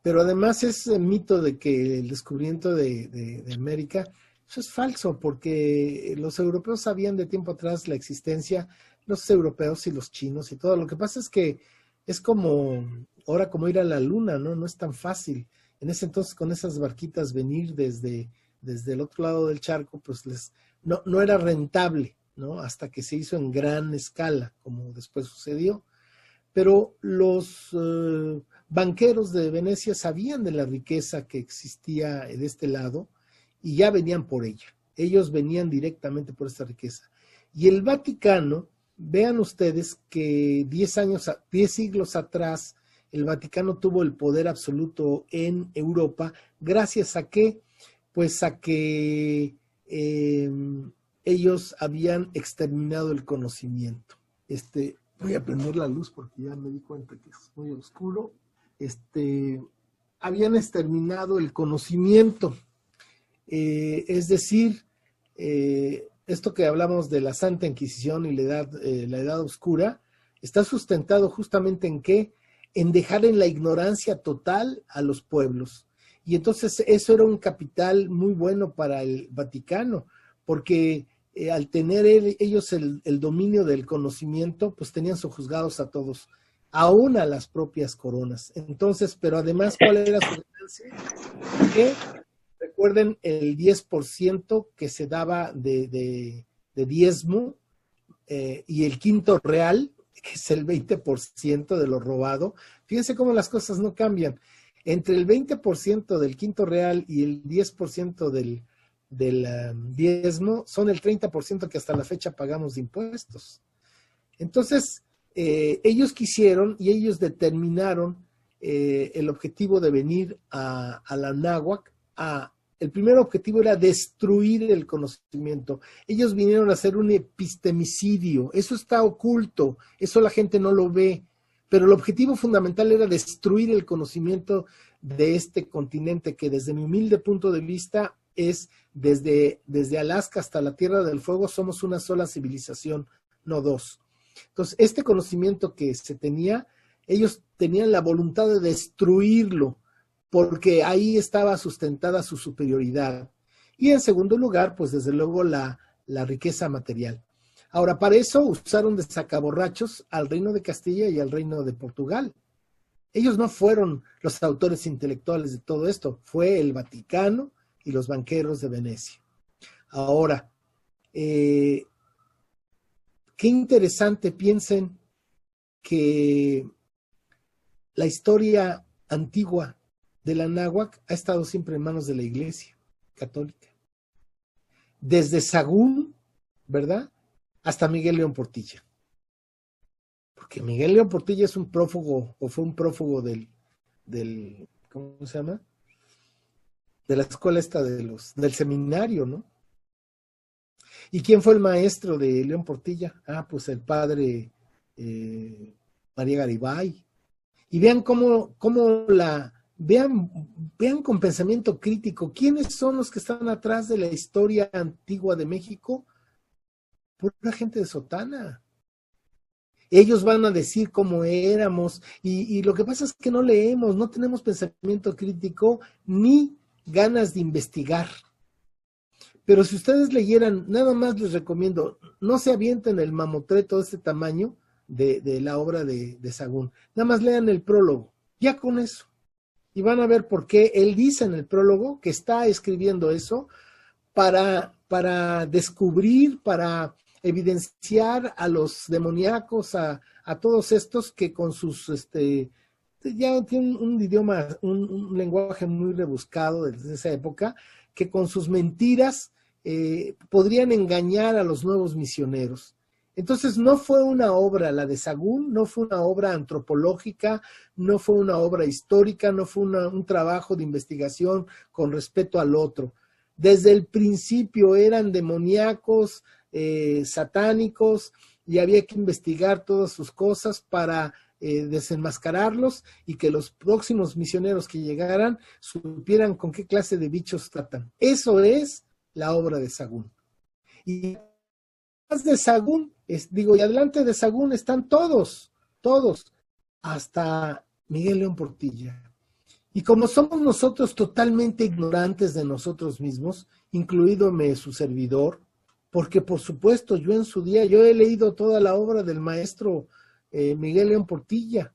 pero además ese mito de que el descubrimiento de, de América, eso es falso, porque los europeos sabían de tiempo atrás la existencia, los europeos y los chinos y todo. Lo que pasa es que es como ahora como ir a la luna, ¿no? No es tan fácil. En ese entonces con esas barquitas venir desde, desde el otro lado del charco, pues les, no, no era rentable, ¿no? Hasta que se hizo en gran escala, como después sucedió. Pero los eh, banqueros de Venecia sabían de la riqueza que existía de este lado y ya venían por ella. Ellos venían directamente por esta riqueza. Y el Vaticano, vean ustedes que diez años, diez siglos atrás, el Vaticano tuvo el poder absoluto en Europa, gracias a que, pues a que em, ellos habían exterminado el conocimiento. Este, voy a prender la luz porque ya me di cuenta que es muy oscuro. Este, habían exterminado el conocimiento, eh, es decir, eh, esto que hablamos de la Santa Inquisición y la Edad, eh, la edad Oscura, está sustentado justamente en que en dejar en la ignorancia total a los pueblos. Y entonces eso era un capital muy bueno para el Vaticano, porque eh, al tener ellos el, dominio del conocimiento, pues tenían sojuzgados a todos, aún a las propias coronas. Entonces, pero además, ¿cuál era su ganancia? Que recuerden el 10% que se daba de, diezmo eh, y el quinto real, que es el 20% de lo robado. Fíjense cómo las cosas no cambian. Entre el 20% del quinto real y el 10% del, del um, diezmo son el 30% que hasta la fecha pagamos de impuestos. Entonces, eh, ellos quisieron y ellos determinaron eh, el objetivo de venir a, a la náhuac a el primer objetivo era destruir el conocimiento. Ellos vinieron a hacer un epistemicidio. Eso está oculto, eso la gente no lo ve. Pero el objetivo fundamental era destruir el conocimiento de este continente que desde mi humilde punto de vista es desde, desde Alaska hasta la Tierra del Fuego somos una sola civilización, no dos. Entonces, este conocimiento que se tenía, ellos tenían la voluntad de destruirlo porque ahí estaba sustentada su superioridad. Y en segundo lugar, pues desde luego la, la riqueza material. Ahora, para eso usaron de sacaborrachos al reino de Castilla y al reino de Portugal. Ellos no fueron los autores intelectuales de todo esto, fue el Vaticano y los banqueros de Venecia. Ahora, eh, qué interesante piensen que la historia antigua de la náhuac ha estado siempre en manos de la Iglesia católica. Desde Sagún, ¿verdad? Hasta Miguel León Portilla. Porque Miguel León Portilla es un prófugo o fue un prófugo del, del, ¿cómo se llama? De la escuela esta de los, del seminario, ¿no? ¿Y quién fue el maestro de León Portilla? Ah, pues el padre eh, María Garibay. Y vean cómo, cómo la, vean, vean con pensamiento crítico, ¿quiénes son los que están atrás de la historia antigua de México? Pura gente de sotana. Ellos van a decir cómo éramos y, y lo que pasa es que no leemos, no tenemos pensamiento crítico ni ganas de investigar. Pero si ustedes leyeran, nada más les recomiendo, no se avienten el mamotreto de este tamaño de, la obra de, de, Sagún. Nada más lean el prólogo, ya con eso. Y van a ver por qué él dice en el prólogo que está escribiendo eso para, para descubrir, para evidenciar a los demoníacos, a, a todos estos que con sus, este, ya tienen un idioma, un, lenguaje muy rebuscado desde esa época, que con sus mentiras eh, podrían engañar a los nuevos misioneros. Entonces no fue una obra, la de Sagún, no fue una obra antropológica, no fue una obra histórica, no fue un trabajo de investigación con respeto al otro. Desde el principio eran demoníacos, eh, satánicos, y había que investigar todas sus cosas para eh, desenmascararlos y que los próximos misioneros que llegaran supieran con qué clase de bichos tratan. Eso es la obra de Sagún. Y de Sagún, digo, y adelante de Sagún están todos, todos, hasta Miguel León Portilla. Y como somos nosotros totalmente ignorantes de nosotros mismos, incluídome su servidor, porque por supuesto yo en su día, yo he leído toda la obra del maestro eh, Miguel León Portilla.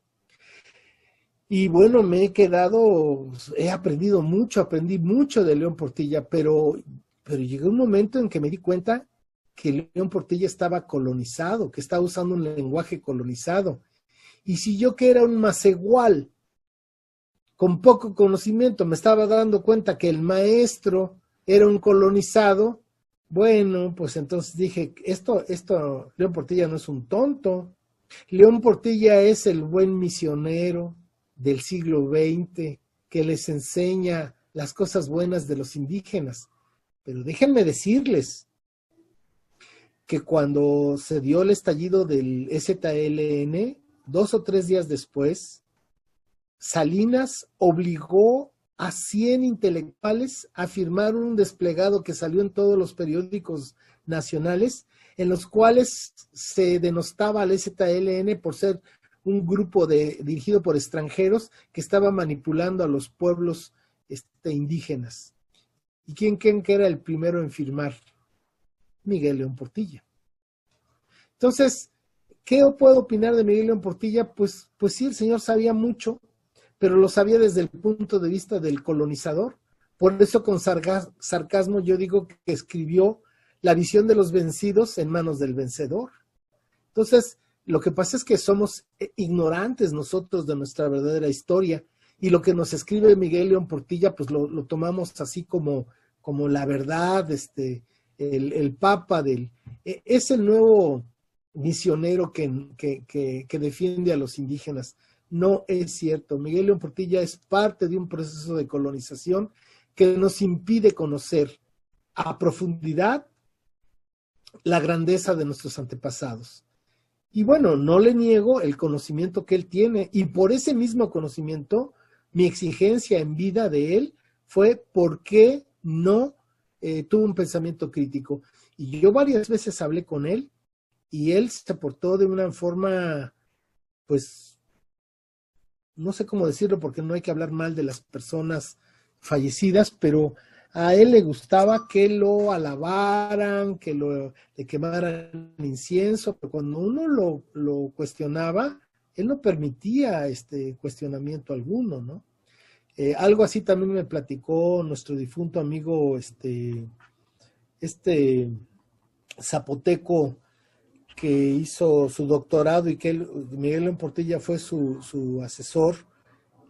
Y bueno, me he quedado, he aprendido mucho, aprendí mucho de León Portilla, pero pero llegó un momento en que me di cuenta que León Portilla estaba colonizado, que estaba usando un lenguaje colonizado. Y si yo que era un más igual, con poco conocimiento, me estaba dando cuenta que el maestro era un colonizado, bueno, pues entonces dije, esto, esto, León Portilla no es un tonto. León Portilla es el buen misionero del siglo XX que les enseña las cosas buenas de los indígenas. Pero déjenme decirles que cuando se dio el estallido del STLN, dos o tres días después, Salinas obligó a 100 intelectuales a firmar un desplegado que salió en todos los periódicos nacionales, en los cuales se denostaba al STLN por ser un grupo de, dirigido por extranjeros que estaba manipulando a los pueblos este, indígenas. ¿Y quién creen que era el primero en firmar? Miguel León Portilla. Entonces, ¿qué puedo opinar de Miguel León Portilla? Pues, pues sí, el señor sabía mucho, pero lo sabía desde el punto de vista del colonizador. Por eso con sarcasmo yo digo que escribió la visión de los vencidos en manos del vencedor. Entonces, lo que pasa es que somos ignorantes nosotros de nuestra verdadera historia y lo que nos escribe Miguel León Portilla, pues lo, tomamos así como como la verdad, este, el, el Papa del... E, es el nuevo misionero que, que, que, defiende a los indígenas. No es cierto. Miguel León Portilla es parte de un proceso de colonización que nos impide conocer a profundidad la grandeza de nuestros antepasados. Y bueno, no le niego el conocimiento que él tiene y por ese mismo conocimiento, mi exigencia en vida de él fue por qué no eh, tuvo un pensamiento crítico. Y yo varias veces hablé con él y él se portó de una forma, pues, no sé cómo decirlo porque no hay que hablar mal de las personas fallecidas, pero a él le gustaba que lo alabaran, que lo le quemaran incienso, pero cuando uno lo, cuestionaba, él no permitía este cuestionamiento alguno, ¿no? Eh, algo así también me platicó nuestro difunto amigo, este, este zapoteco que hizo su doctorado y que Miguel León Portilla fue su, su asesor.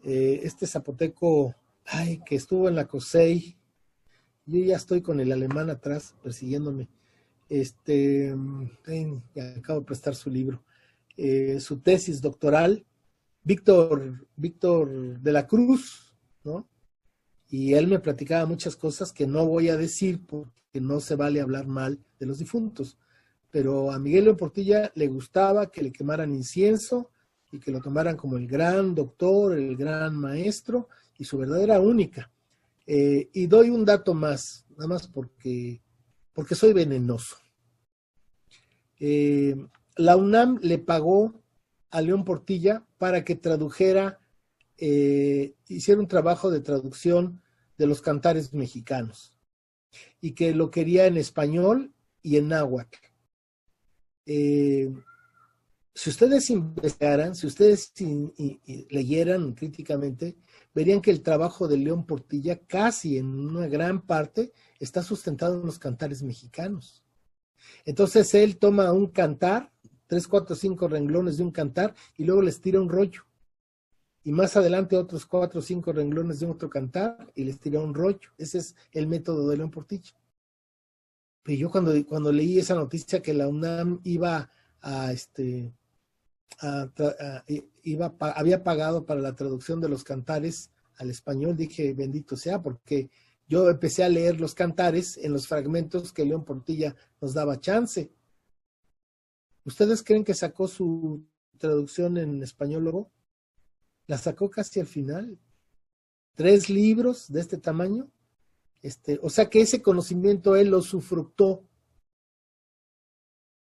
Eh, este zapoteco, ay, que estuvo en la COSEI, yo ya estoy con el alemán atrás persiguiéndome. Este, acabo de prestar su libro, eh, su tesis doctoral Víctor, Víctor de la Cruz, ¿no? Y él me platicaba muchas cosas que no voy a decir porque no se vale hablar mal de los difuntos. Pero a Miguel León Portilla le gustaba que le quemaran incienso y que lo tomaran como el gran doctor, el gran maestro, y su verdad era única. Eh, y doy un dato más, nada más porque, porque soy venenoso. Eh, la UNAM le pagó a León Portilla para que tradujera, eh, hiciera un trabajo de traducción de los cantares mexicanos y que lo quería en español y en náhuatl. Si ustedes investigaran, si ustedes leyeran críticamente, verían que el trabajo de León Portilla casi en una gran parte está sustentado en los cantares mexicanos. Entonces él toma un cantar, tres, cuatro, cinco renglones de un cantar y luego les tira un rollo. Y más adelante otros cuatro o cinco renglones de otro cantar y les tira un rollo. Ese es el método de León Portilla. Pero yo cuando, cuando leí esa noticia que la UNAM iba a este iba, había pagado para la traducción de los cantares al español, dije bendito sea, porque yo empecé a leer los cantares en los fragmentos que León Portilla nos daba chance. ¿Ustedes creen que sacó su traducción en español luego? La sacó casi al final. Tres libros de este tamaño. Este, o sea que ese conocimiento él lo sufructó.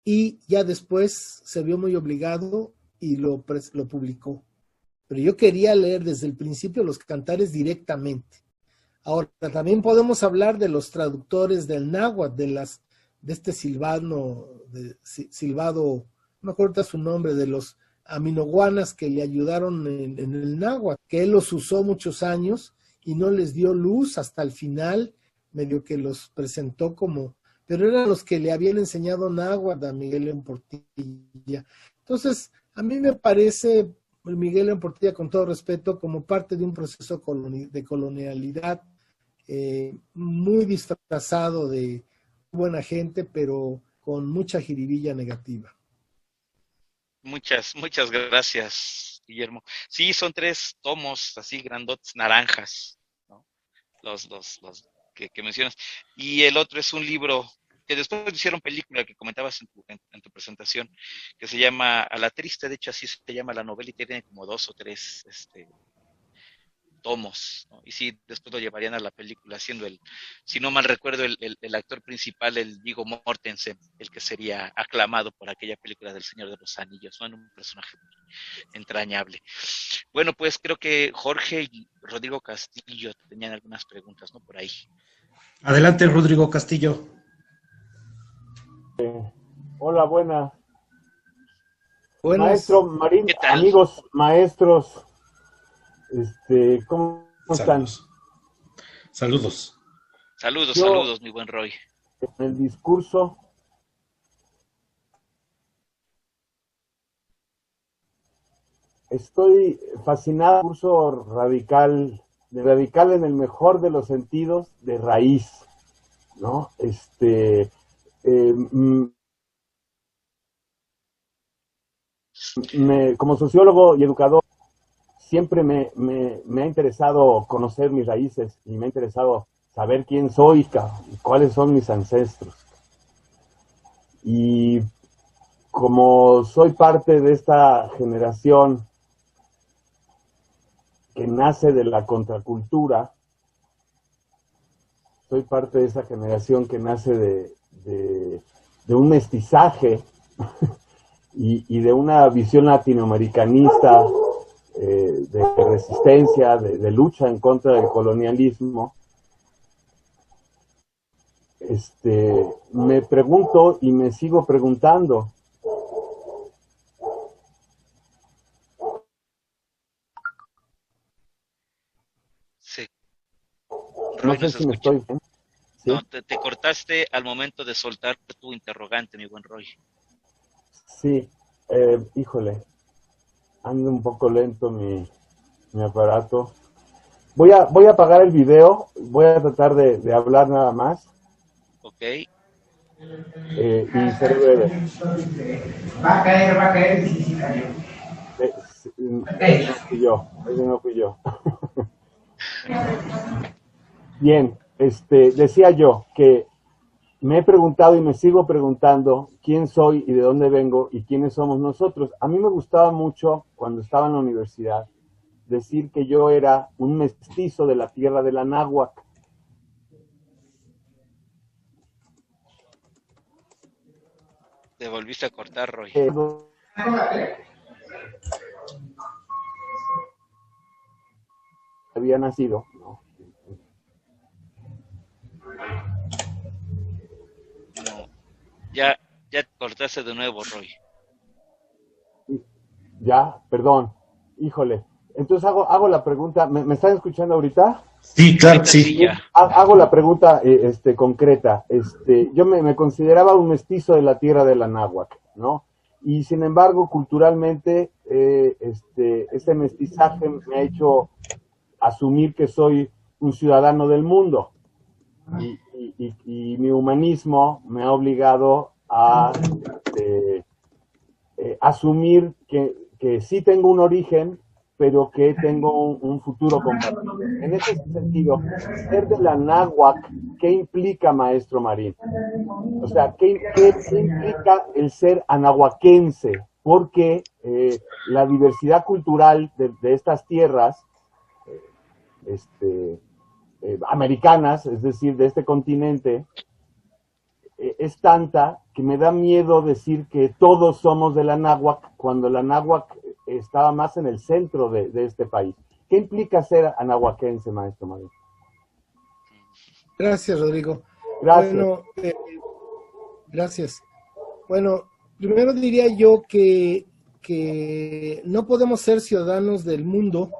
Y ya después se vio muy obligado y lo, lo publicó. Pero yo quería leer desde el principio los cantares directamente. Ahora, también podemos hablar de los traductores del náhuatl, de las de este silvano, de, silvado, no me acuerdo su nombre, de los aminoguanas que le ayudaron en, el náhuatl, que él los usó muchos años y no les dio luz hasta el final, medio que los presentó como, pero eran los que le habían enseñado náhuatl a Miguel en Portilla. Entonces, a mí me parece Miguel en Portilla, con todo respeto, como parte de un proceso de colonialidad eh, muy disfrazado de buena gente, pero con mucha jiribilla negativa. Muchas, muchas gracias, Guillermo. Sí, son tres tomos así grandotes, naranjas, ¿no? los, los, los que, mencionas. Y el otro es un libro que después hicieron película que comentabas en tu, en tu, presentación, que se llama A la Triste, de hecho así se llama la novela y tiene como dos o tres este, tomos, y sí, después lo llevarían a la película, siendo el, si no mal recuerdo, el, el, actor principal, el Diego Mortensen, el que sería aclamado por aquella película del Señor de los Anillos, ¿no? un personaje entrañable. Bueno, pues creo que Jorge y Rodrigo Castillo tenían algunas preguntas, ¿no? Por ahí. Adelante, Rodrigo Castillo. Eh, hola, buena. Maestro Marín, amigos, maestros, este, ¿cómo están? Saludos. Saludos, saludos, mi buen Roy. En el discurso estoy fascinado curso radical, de radical en el mejor de los sentidos, de raíz, ¿no? Este, eh, mm, me, como sociólogo y educador, siempre me, me, ha interesado conocer mis raíces y me ha interesado saber quién soy y cuáles son mis ancestros. Y como soy parte de esta generación que nace de la contracultura, soy parte de esa generación que nace de, de, un mestizaje y, y, de una visión latinoamericanista eh, de resistencia, de, lucha en contra del colonialismo, este, me pregunto y me sigo preguntando, Sí. No sé si me estoy... No, te, te, cortaste al momento de soltar tu interrogante, mi buen Roy. Sí, eh, híjole, anda un poco lento mi, mi aparato. Voy a, voy a apagar el video, voy a tratar de, de hablar nada más. Ok. Eh, y ser breve. Va a caer, va a caer, sí, sí cayó. Eh, Ese no fui yo, ese no fui yo. Bien, este, decía yo que me he preguntado y me sigo preguntando quién soy y de dónde vengo y quiénes somos nosotros. A mí me gustaba mucho cuando estaba en la universidad decir que yo era un mestizo de la tierra de la náhuac. Te volviste a cortar, Roy. Eh, había nacido, ¿no? No. Ya, ya te cortaste de nuevo, Roy. Ya, perdón, híjole. Entonces hago, hago la pregunta, ¿me, me están escuchando ahorita? Sí, claro, Sí, Hago la pregunta eh, este, concreta. Este, yo me, me consideraba un mestizo de la tierra de la náhuac, ¿no? Y sin embargo, culturalmente, eh, este, este mestizaje me ha hecho asumir que soy un ciudadano del mundo. Y, y- y- mi humanismo me ha obligado a este, eh, asumir que, que sí tengo un origen, pero que tengo un, un futuro compartido. En ese sentido, ser de la náhuac, ¿qué implica, maestro Marín? O sea, ¿qué, qué- implica el ser anahuaquense? Porque eh, la diversidad cultural de, de estas tierras eh, este, eh, americanas, es decir, de este continente, eh, es tanta que me da miedo decir que todos somos de la náhuac cuando la náhuac estaba más en el centro de, de este país. ¿Qué implica ser anahuaquense, maestro Marín? Gracias, Rodrigo. Gracias. Bueno, eh, gracias. Bueno, primero diría yo que, que no podemos ser ciudadanos del mundo,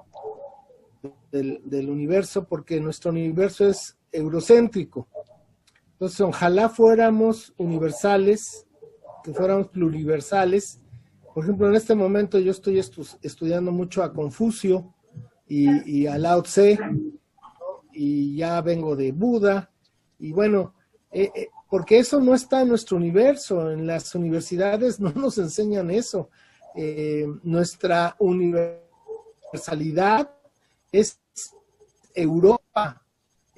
del, del universo, porque nuestro universo es eurocéntrico. Entonces, ojalá fuéramos universales, que fuéramos pluriversales. Por ejemplo, en este momento yo estoy estu- estudiando mucho a Confucio y, a Lao Tse, y ya vengo de Buda, y bueno, eh, eh, porque eso no está en nuestro universo, en las universidades no nos enseñan eso. Eh, nuestra universalidad es Europa,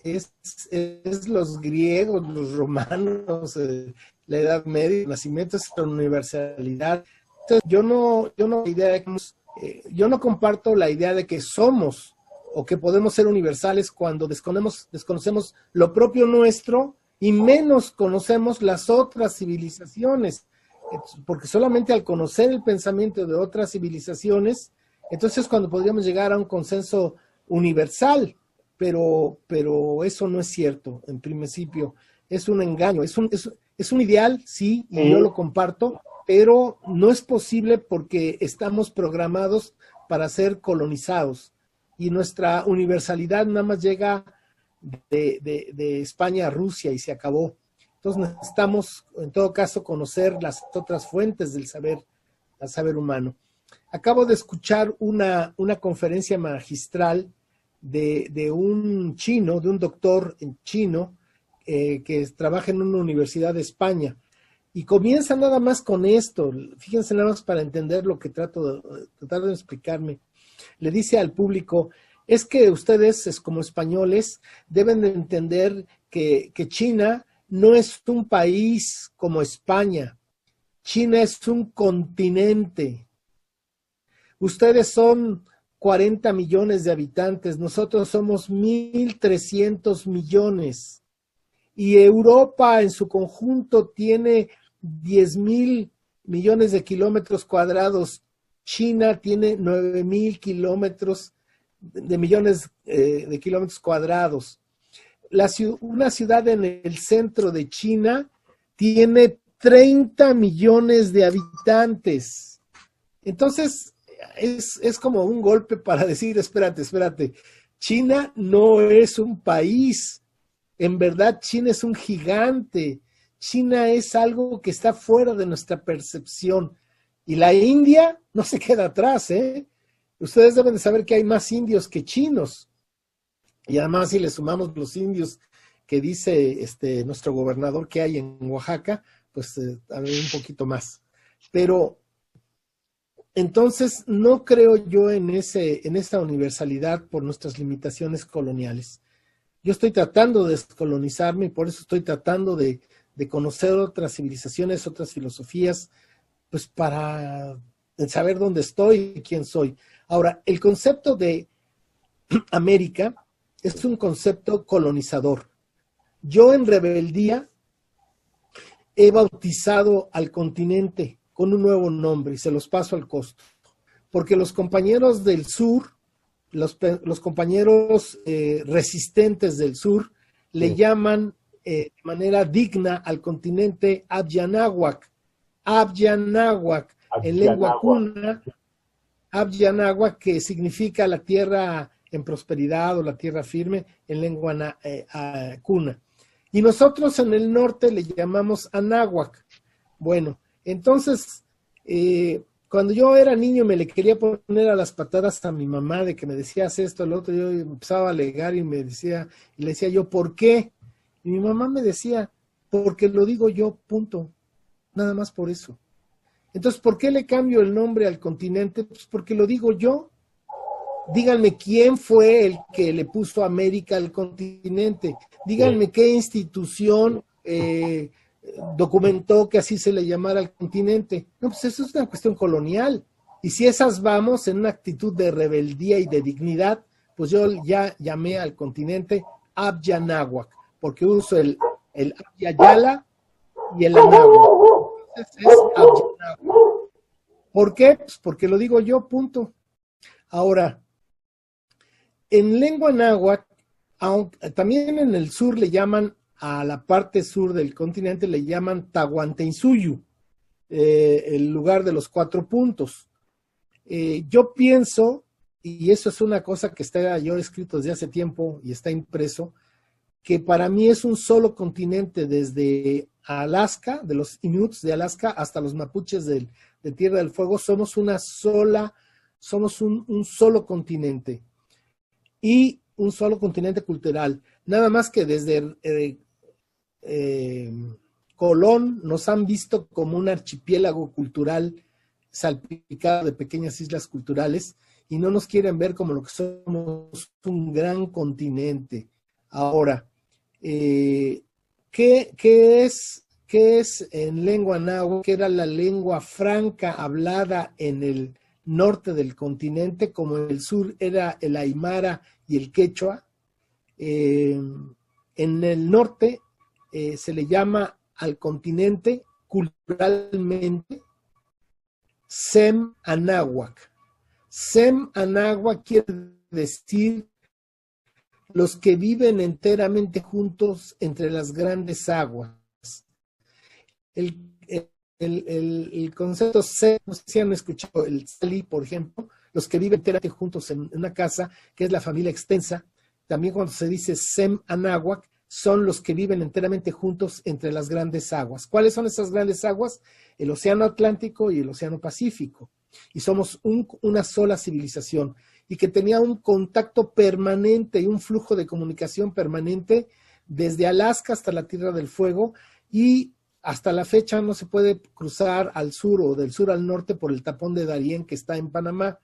es, es los griegos, los romanos, eh, la Edad Media, el nacimiento es la universalidad. Entonces, yo no, yo no, idea de que, eh, yo no comparto la idea de que somos o que podemos ser universales cuando desconocemos, desconocemos lo propio nuestro y menos conocemos las otras civilizaciones, porque solamente al conocer el pensamiento de otras civilizaciones, entonces cuando podríamos llegar a un consenso universal, pero, pero eso no es cierto en principio, es un engaño, es un, es, es un ideal, sí, y Sí. yo lo comparto, pero no es posible porque estamos programados para ser colonizados y nuestra universalidad nada más llega de, de- de España a Rusia y se acabó. Entonces necesitamos, en todo caso, conocer las otras fuentes del saber, del saber humano. Acabo de escuchar una, una conferencia magistral de, un chino, de un doctor en chino, eh, que trabaja en una universidad de España. Y comienza nada más con esto. Fíjense nada más para entender lo que trato de, tratar de explicarme. Le dice al público, es que ustedes, es como españoles, deben de entender que China no es un país como España. China es un continente. Ustedes son 40 millones de habitantes, nosotros somos 1.300 millones. Y Europa en su conjunto tiene 10 mil millones de kilómetros cuadrados. China tiene 9 mil kilómetros de millones eh, de kilómetros cuadrados. La, una ciudad en el centro de China tiene 30 millones de habitantes. Entonces, es, es como un golpe para decir, espérate, espérate, China no es un país. En verdad, China es un gigante. China es algo que está fuera de nuestra percepción. Y la India no se queda atrás, ¿eh? Ustedes deben de saber que hay más indios que chinos. Y además, si le sumamos los indios que dice este, nuestro gobernador que hay en Oaxaca, pues eh, un poquito más. Pero entonces, no creo yo en, ese, en esa universalidad por nuestras limitaciones coloniales. Yo estoy tratando de descolonizarme y por eso estoy tratando de, de conocer otras civilizaciones, otras filosofías, pues para saber dónde estoy y quién soy. Ahora, el concepto de América es un concepto colonizador. Yo en rebeldía he bautizado al continente con un nuevo nombre y se los paso al costo. Porque los compañeros del sur, los, compañeros eh, resistentes del sur, le llaman eh, de manera digna al continente Abyanáhuac. Abyanáhuac, en lengua cuna, Abyanáhuac, que significa la tierra en prosperidad o la tierra firme, en lengua eh, cuna. Y nosotros en el norte le llamamos Anáhuac. Bueno, entonces, eh, cuando yo era niño me le quería poner a las patadas a mi mamá de que me decías esto, el otro, yo empezaba a alegar y me decía, y le decía yo, ¿por qué? Y mi mamá me decía, porque lo digo yo, punto. Nada más por eso. Entonces, ¿por qué le cambio el nombre al continente? Pues porque lo digo yo. Díganme quién fue el que le puso América al continente. Díganme qué institución eh, documentó que así se le llamara al continente. No, pues eso es una cuestión colonial. Y si esas vamos en una actitud de rebeldía y de dignidad, pues yo ya llamé al continente Abyanáhuac, porque uso el, el Abyayala y el Anáhuac. Entonces es Abyanáhuac. ¿Por qué? Pues porque lo digo yo, punto. Ahora, en lengua náhuatl, también en el sur le llaman a la parte sur del continente le llaman Tahuantinsuyu, eh, el lugar de los cuatro puntos. Eh, yo pienso, y eso es una cosa que está yo escrito desde hace tiempo y está impreso, que para mí es un solo continente desde Alaska, de los Inuits de Alaska hasta los mapuches de Tierra del Fuego, somos una sola, somos un, un solo continente y un solo continente cultural. Nada más que desde eh, eh, Colón nos han visto como un archipiélago cultural salpicado de pequeñas islas culturales y no nos quieren ver como lo que somos un gran continente. Ahora, eh, ¿qué, es, ¿qué es en lengua náhuatl, que era la lengua franca hablada en el norte del continente, como en el sur era el aymara y el quechua? Eh, en el norte eh, se le llama al continente culturalmente Sem Anáhuac. Sem Anáhuac quiere decir los que viven enteramente juntos entre las grandes aguas. El, concepto Sem, no sé si han escuchado el Sali, por ejemplo, los que viven enteramente juntos en una casa, que es la familia extensa. También cuando se dice Sem Anáhuac, son los que viven enteramente juntos entre las grandes aguas. ¿Cuáles son esas grandes aguas? El Océano Atlántico y el Océano Pacífico. Y somos una sola civilización y que tenía un contacto permanente y un flujo de comunicación permanente desde Alaska hasta la Tierra del Fuego y hasta la fecha no se puede cruzar al sur o del sur al norte por el tapón de Darién que está en Panamá,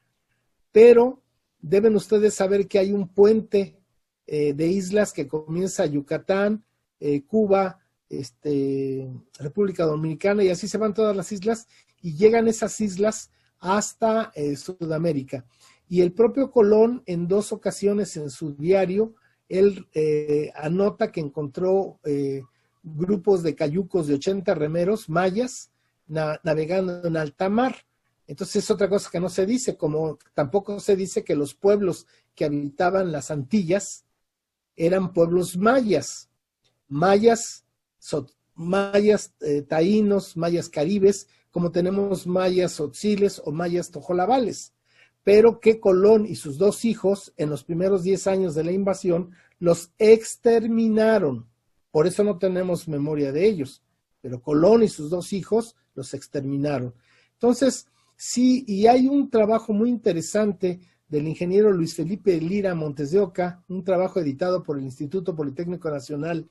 pero deben ustedes saber que hay un puente eh, de islas que comienza Yucatán, eh, Cuba, este, República Dominicana y así se van todas las islas y llegan esas islas hasta eh, Sudamérica. Y el propio Colón en dos ocasiones en su diario, él anota que encontró grupos de cayucos de 80 remeros mayas navegando en alta mar. Entonces es otra cosa que no se dice, como tampoco se dice que los pueblos que habitaban las Antillas eran pueblos mayas, mayas, mayas eh, taínos, mayas caribes, como tenemos mayas otziles o mayas tojolabales, pero que Colón y sus dos hijos, en los primeros diez años de la invasión, los exterminaron. Por eso no tenemos memoria de ellos, pero Colón y sus dos hijos los exterminaron. Entonces, sí, y hay un trabajo muy interesante del ingeniero Luis Felipe Lira Montes de Oca, un trabajo editado por el Instituto Politécnico Nacional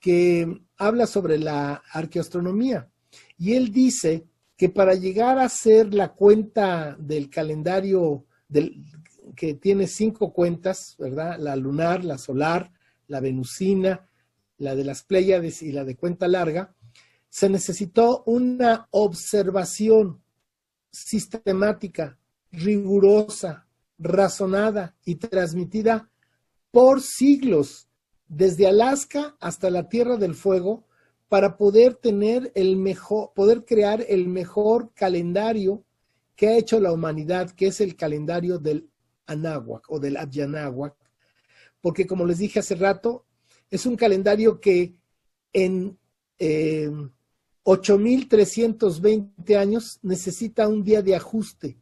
que habla sobre la arqueoastronomía. Y él dice que para llegar a ser la cuenta del calendario que tiene cinco cuentas, ¿verdad? La lunar, la solar, la venusina, la de las Pléyades y la de cuenta larga, se necesitó una observación sistemática, rigurosa, razonada y transmitida por siglos, desde Alaska hasta la Tierra del Fuego, para poder tener el mejor, poder crear el mejor calendario que ha hecho la humanidad, que es el calendario del Anáhuac o del Adyanáhuac, porque como les dije hace rato, es un calendario que en eh, 8.320 años necesita un día de ajuste.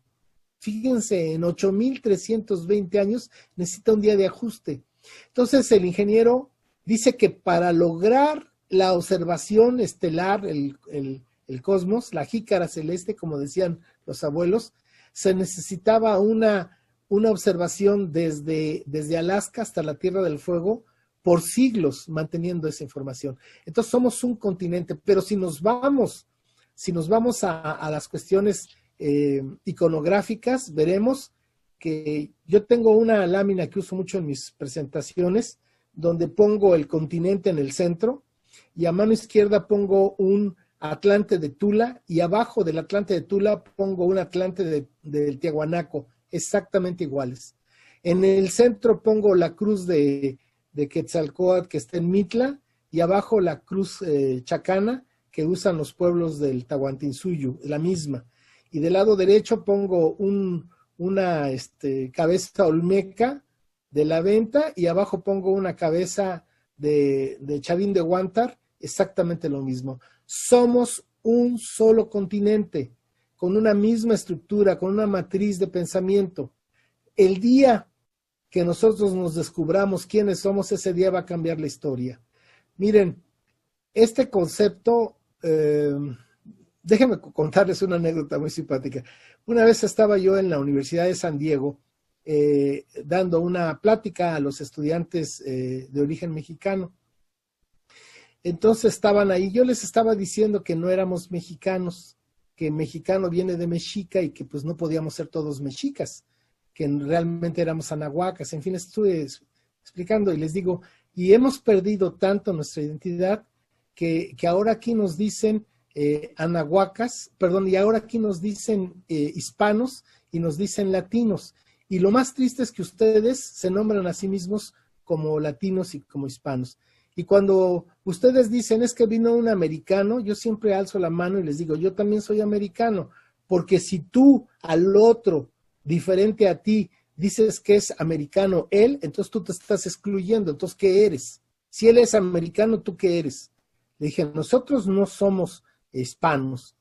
Fíjense, en 8.320 años necesita un día de ajuste. Entonces el ingeniero dice que para lograr la observación estelar, el, el cosmos, la jícara celeste, como decían los abuelos, se necesitaba una una observación desde, desde Alaska hasta la Tierra del Fuego por siglos manteniendo esa información. Entonces somos un continente, pero si nos vamos, si nos vamos a, las cuestiones eh, iconográficas, veremos que yo tengo una lámina que uso mucho en mis presentaciones, donde pongo el continente en el centro y a mano izquierda pongo un Atlante de Tula y abajo del Atlante de Tula pongo un Atlante del de Tiahuanaco exactamente iguales. En el centro pongo la cruz de, de que está en Mitla y abajo la cruz eh, chacana que usan los pueblos del Tahuantinsuyo, la misma. Y del lado derecho pongo un, una este, cabeza olmeca de la venta y abajo pongo una cabeza de, de Chavín de Guantar, exactamente lo mismo. Somos un solo continente con una misma estructura, con una matriz de pensamiento. El día que nosotros nos descubramos quiénes somos, ese día va a cambiar la historia. Miren, este concepto, eh, déjenme contarles una anécdota muy simpática. Una vez estaba yo en la Universidad de San Diego eh, dando una plática a los estudiantes eh, de origen mexicano. Entonces estaban ahí, yo les estaba diciendo que no éramos mexicanos, que mexicano viene de mexica y que pues no podíamos ser todos mexicas, que realmente éramos anahuacas, en fin, estuve explicando y les digo, y hemos perdido tanto nuestra identidad que, que ahora aquí nos dicen eh, anahuacas, perdón, y ahora aquí nos dicen eh, hispanos y nos dicen latinos. Y lo más triste es que ustedes se nombran a sí mismos como latinos y como hispanos. Y cuando ustedes dicen es que vino un americano, yo siempre alzo la mano y les digo, yo también soy americano, porque si tú al otro, diferente a ti, dices que es americano él, entonces tú te estás excluyendo, entonces ¿qué eres? Si él es americano, ¿tú qué eres? Le dije, nosotros no somos hispanos.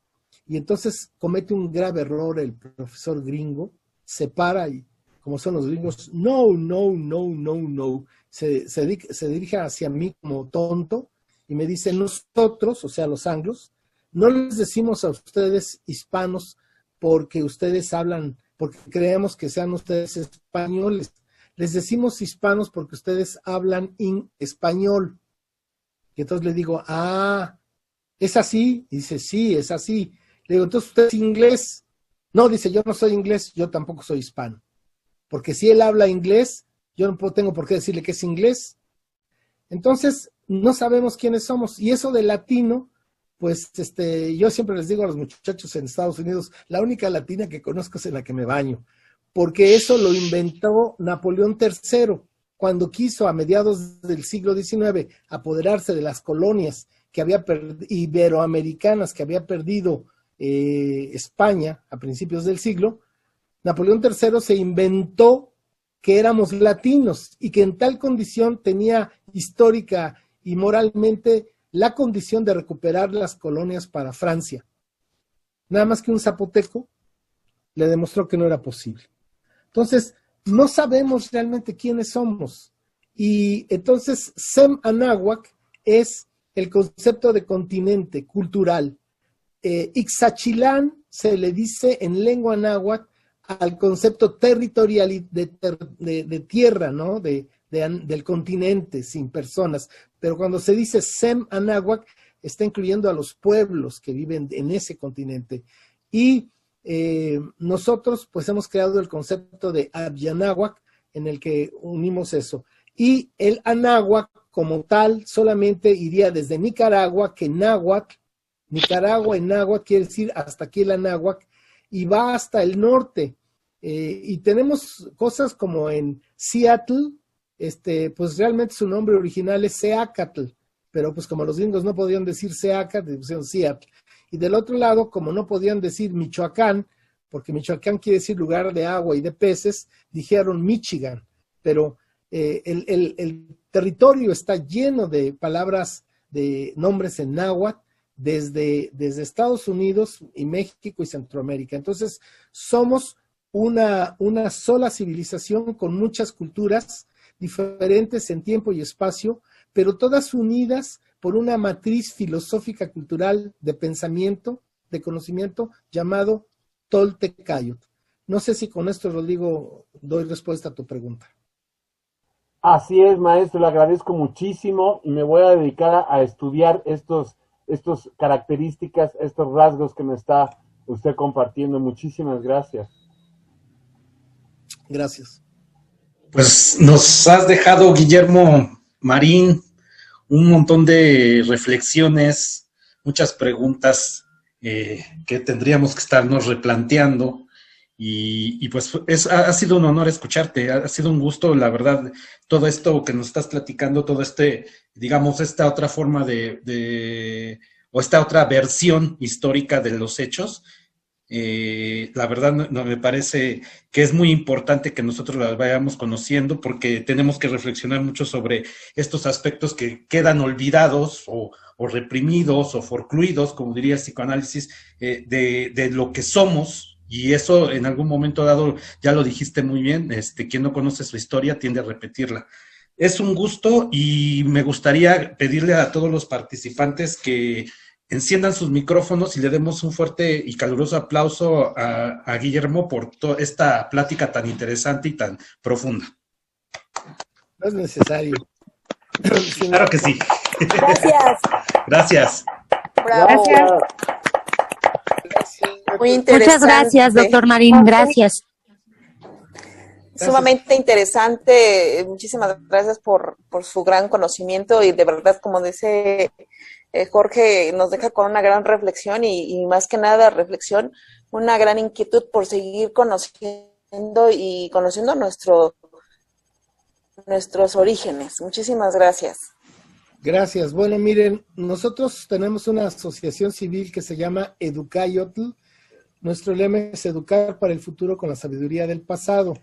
Y entonces comete un grave error el profesor gringo, se para y como son los gringos, no, no, no, no, no se, se, dirige hacia mí como tonto y me dice, nosotros, o sea, los anglos, no les decimos a ustedes hispanos porque ustedes hablan, porque creemos que sean ustedes españoles. Les decimos hispanos porque ustedes hablan en español. Y entonces le digo, ah, ¿es así? Dice, sí, es así. Le digo, entonces usted es inglés. No, dice, yo no soy inglés, yo tampoco soy hispano. Porque si él habla inglés, yo no tengo por qué decirle que es inglés. Entonces, no sabemos quiénes somos. Y eso de latino, pues este, yo siempre les digo a los muchachos en Estados Unidos, la única latina que conozco es en la que me baño, porque eso lo inventó Napoleón III cuando quiso a mediados del siglo XIX apoderarse de las colonias que había iberoamericanas que había perdido eh, España a principios del siglo, Napoleón III se inventó que éramos latinos y que en tal condición tenía histórica y moralmente la condición de recuperar las colonias para Francia. Nada más que un zapoteco le demostró que no era posible. Entonces, no sabemos realmente quiénes somos. Y entonces, Sem Anáhuac es el concepto de continente cultural. Eh, Ixachilán se le dice en lengua náhuatl al concepto territorial de, tierra, ¿no? De, del continente sin personas. Pero cuando se dice Sem Anáhuac, está incluyendo a los pueblos que viven en ese continente. Y eh, nosotros pues hemos creado el concepto de Abyanáhuac en el que unimos eso. Y el Anáhuac como tal solamente iría desde Nicaragua, que náhuatl, Nicaragua en náhuatl quiere decir hasta aquí el Anáhuac, y va hasta el norte. Eh, y tenemos cosas como en Seattle, este, pues realmente su nombre original es Seacatl, pero pues como los gringos no podían decir Seacatl, pusieron Seattle. Y del otro lado, como no podían decir Michoacán, porque Michoacán quiere decir lugar de agua y de peces, dijeron Michigan. Pero eh, el, territorio está lleno de palabras, de nombres en náhuatl, desde, desde Estados Unidos y México y Centroamérica. Entonces, somos una, una sola civilización con muchas culturas diferentes en tiempo y espacio, pero todas unidas por una matriz filosófica cultural de pensamiento, de conocimiento, llamado Toltecayot. No sé si con esto, Rodrigo, doy respuesta a tu pregunta. Así es, maestro, le agradezco muchísimo y me voy a dedicar a estudiar estos, estos características, estos rasgos que me está usted compartiendo. Muchísimas gracias. Gracias. Pues nos has dejado, Guillermo Marín, un montón de reflexiones, muchas preguntas eh, que tendríamos que estarnos replanteando. Y, pues es, ha, sido un honor escucharte, ha, sido un gusto, la verdad, todo esto que nos estás platicando, todo este, digamos, esta otra forma de, de o esta otra versión histórica de los hechos, eh, la verdad no, me parece que es muy importante que nosotros las vayamos conociendo porque tenemos que reflexionar mucho sobre estos aspectos que quedan olvidados o, reprimidos o forcluidos, como diría el psicoanálisis, eh, de, lo que somos. Y eso en algún momento dado, ya lo dijiste muy bien, este, quien no conoce su historia tiende a repetirla. Es un gusto y me gustaría pedirle a todos los participantes que enciendan sus micrófonos y le demos un fuerte y caluroso aplauso a, Guillermo por toda esta plática tan interesante y tan profunda. No es necesario. claro que sí. Gracias. Gracias. Gracias. Muy interesante. Muchas gracias, doctor Marín. Gracias. Sumamente interesante. Muchísimas gracias por, por su gran conocimiento y de verdad, como dice eh, Jorge nos deja con una gran reflexión y, más que nada reflexión, una gran inquietud por seguir conociendo y conociendo nuestro, nuestros orígenes. Muchísimas gracias. Gracias. Bueno, miren, nosotros tenemos una asociación civil que se llama Educayotl. Nuestro lema es educar para el futuro con la sabiduría del pasado.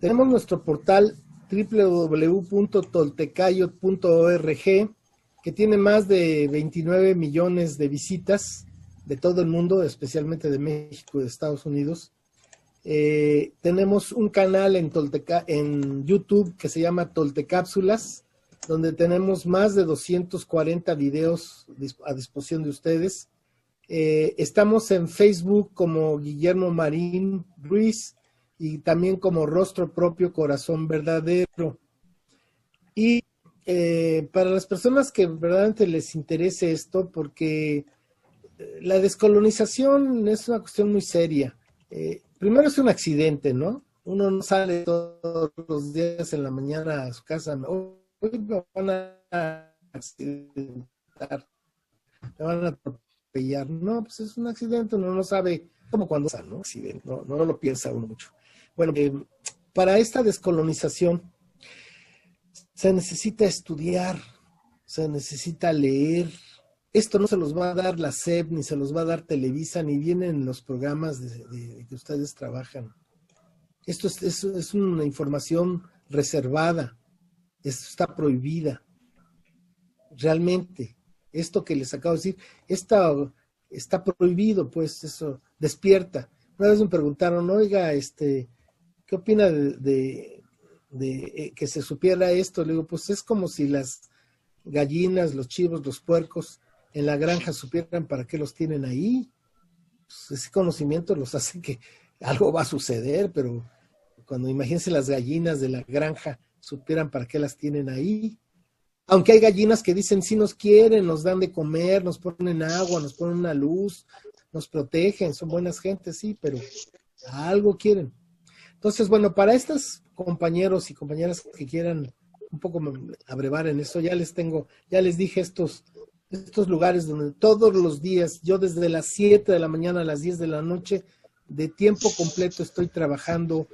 Tenemos nuestro portal www.toltecayot.org que tiene más de 29 millones de visitas de todo el mundo, especialmente de México y de Estados Unidos. Eh, tenemos un canal en, Tolteca, en YouTube que se llama Toltecápsulas, donde tenemos más de 240 videos a disposición de ustedes. Eh, estamos en Facebook como Guillermo Marín Ruiz y también como Rostro Propio Corazón Verdadero. Y eh, para las personas que verdaderamente les interese esto, porque eh, la descolonización es una cuestión muy seria. Primero es un accidente, ¿no? Uno no sale todos los días en la mañana a su casa, hoy me van a accidentar, me van a atropellar. No, pues es un accidente, uno no sabe cómo cuando sale, ¿no? No, lo piensa uno mucho. Bueno, para esta descolonización, se necesita estudiar, se necesita leer. Esto no se los va a dar la SEP, ni se los va a dar Televisa, ni vienen los programas de, que ustedes trabajan. Esto es, es, una información reservada, esto está prohibida. Realmente, esto que les acabo de decir, está, está prohibido, pues eso despierta. Una vez me preguntaron, oiga, este, ¿qué opina de de eh, que se supiera esto, le digo, pues es como si las gallinas, los chivos, los puercos en la granja supieran para qué los tienen ahí. Pues ese conocimiento los hace que algo va a suceder, pero cuando imagínense las gallinas de la granja supieran para qué las tienen ahí, aunque hay gallinas que dicen sí nos quieren, nos dan de comer, nos ponen agua, nos ponen una luz, nos protegen, son buenas gentes, sí, pero algo quieren. Entonces, bueno, para estos compañeros y compañeras que quieran un poco abrevar en eso, ya les tengo, ya les dije estos, estos lugares donde todos los días, yo desde las 7 de la mañana a las 10 de la noche, de tiempo completo estoy trabajando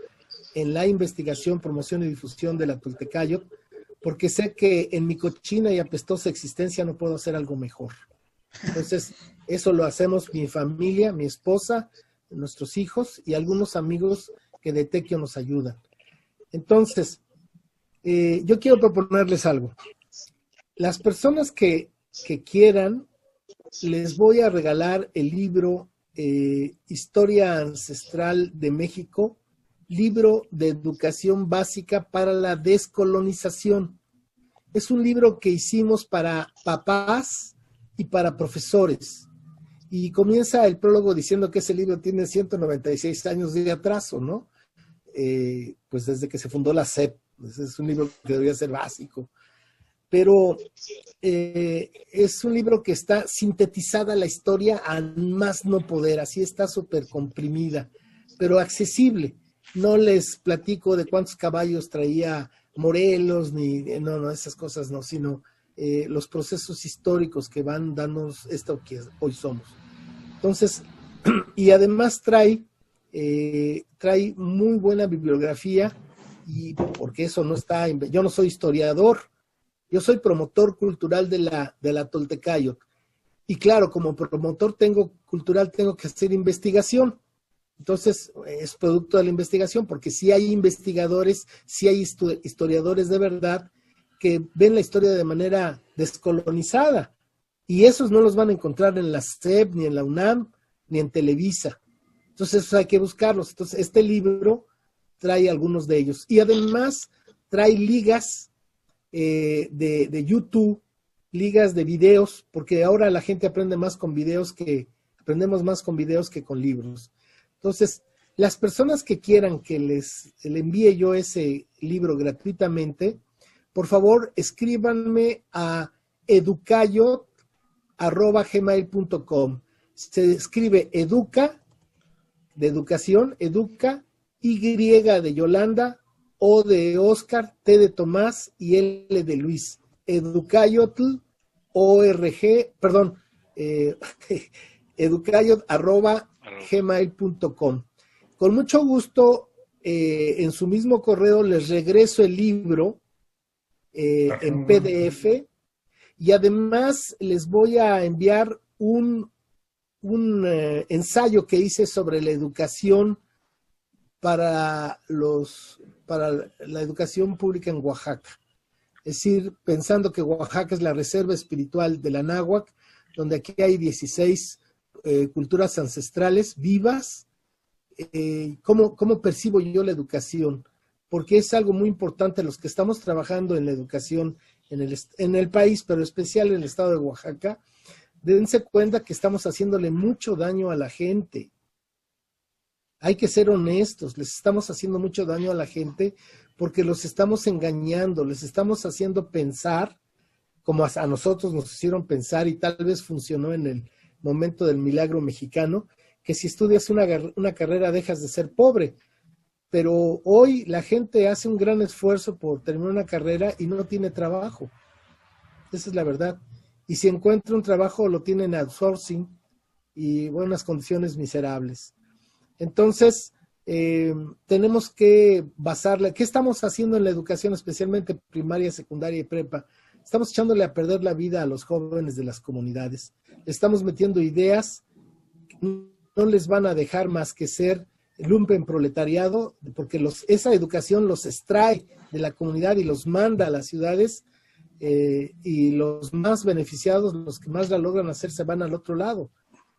en la investigación, promoción y difusión de la Toltecayo, porque sé que en mi cochina y apestosa existencia no puedo hacer algo mejor. Entonces, eso lo hacemos mi familia, mi esposa, nuestros hijos y algunos amigos que de Tequio nos ayudan. Entonces, eh, yo quiero proponerles algo. Las personas que, quieran, les voy a regalar el libro eh, Historia Ancestral de México, libro de educación básica para la descolonización. Es un libro que hicimos para papás y para profesores. Y comienza el prólogo diciendo que ese libro tiene 196 años de atraso, ¿no? Eh, pues desde que se fundó la SEP. Es un libro que debería ser básico. Pero eh, es un libro que está sintetizada la historia a más no poder, así está súper comprimida, pero accesible no les platico de cuántos caballos traía Morelos, ni, no, no, esas cosas no, sino eh, los procesos históricos que van dándonos esto que hoy somos. Entonces, y además trae, eh, trae muy buena bibliografía, y porque eso no está, yo no soy historiador, yo soy promotor cultural de la, de la Toltecayo. Y claro, como promotor tengo, cultural tengo que hacer investigación. Entonces, es producto de la investigación, porque si hay investigadores, si hay historiadores de verdad que ven la historia de manera descolonizada. Y esos no los van a encontrar en la SEP, ni en la UNAM, ni en Televisa. Entonces, hay que buscarlos. Entonces, este libro trae algunos de ellos. Y además, trae ligas eh, de, de YouTube, ligas de videos, porque ahora la gente aprende más con videos que, aprendemos más con videos que con libros. Entonces, las personas que quieran que les le envíe yo ese libro gratuitamente, por favor, escríbanme a educayo.gmail.com. Se escribe educa, de educación, educa, Y de Yolanda, O de Oscar, T de Tomás y L de Luis. Educayotl, ORG, perdón, eh, educayot, arroba gmail.com. Con mucho gusto, eh, en su mismo correo les regreso el libro eh, en PDF y además les voy a enviar un, un eh, ensayo que hice sobre la educación para los para la educación pública en Oaxaca. Es decir, pensando que Oaxaca es la reserva espiritual de la náhuac, donde aquí hay 16 eh, culturas ancestrales vivas, eh, ¿cómo, percibo yo la educación, porque es algo muy importante los que estamos trabajando en la educación en el, en el país, pero especial en el estado de Oaxaca, dense cuenta que estamos haciéndole mucho daño a la gente. Hay que ser honestos, les estamos haciendo mucho daño a la gente porque los estamos engañando, les estamos haciendo pensar como a nosotros nos hicieron pensar y tal vez funcionó en el momento del milagro mexicano, que si estudias una, una carrera dejas de ser pobre. Pero hoy la gente hace un gran esfuerzo por terminar una carrera y no tiene trabajo. Esa es la verdad. Y si encuentra un trabajo, lo tienen outsourcing y buenas condiciones miserables. Entonces, eh, tenemos que basarla. ¿Qué estamos haciendo en la educación, especialmente primaria, secundaria y prepa? Estamos echándole a perder la vida a los jóvenes de las comunidades. estamos metiendo ideas que no les van a dejar más que ser lumpen proletariado, porque los, esa educación los extrae de la comunidad y los manda a las ciudades eh, y los más beneficiados, los que más la logran hacer, se van al otro lado.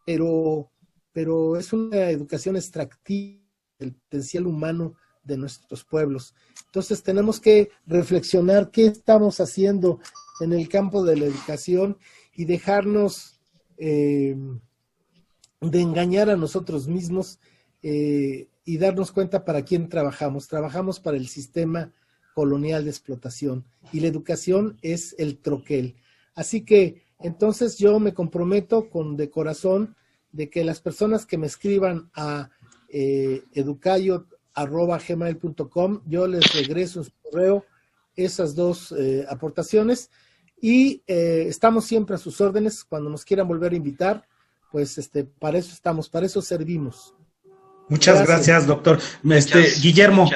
Pero, pero es una educación extractiva del potencial humano de nuestros pueblos. Entonces tenemos que reflexionar qué estamos haciendo en el campo de la educación y dejarnos eh, de engañar a nosotros mismos eh, y darnos cuenta para quién trabajamos. Trabajamos para el sistema colonial de explotación y la educación es el troquel. Así que entonces yo me comprometo con de corazón de que las personas que me escriban a eh, educayo.gmail.com, yo les regreso en su correo esas dos eh, aportaciones y eh, estamos siempre a sus órdenes cuando nos quieran volver a invitar, pues este, para eso estamos, para eso servimos. Muchas gracias, doctor. Este, Guillermo.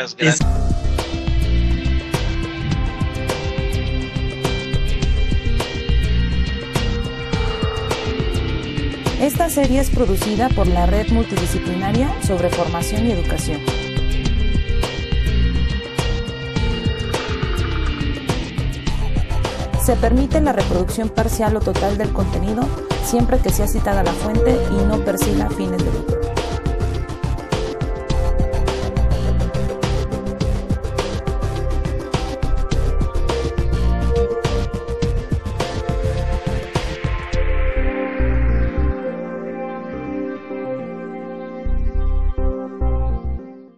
Esta serie es producida por la Red Multidisciplinaria sobre Formación y Educación. Se permite la reproducción parcial o total del contenido siempre que sea citada la fuente y no persiga fines de lucro.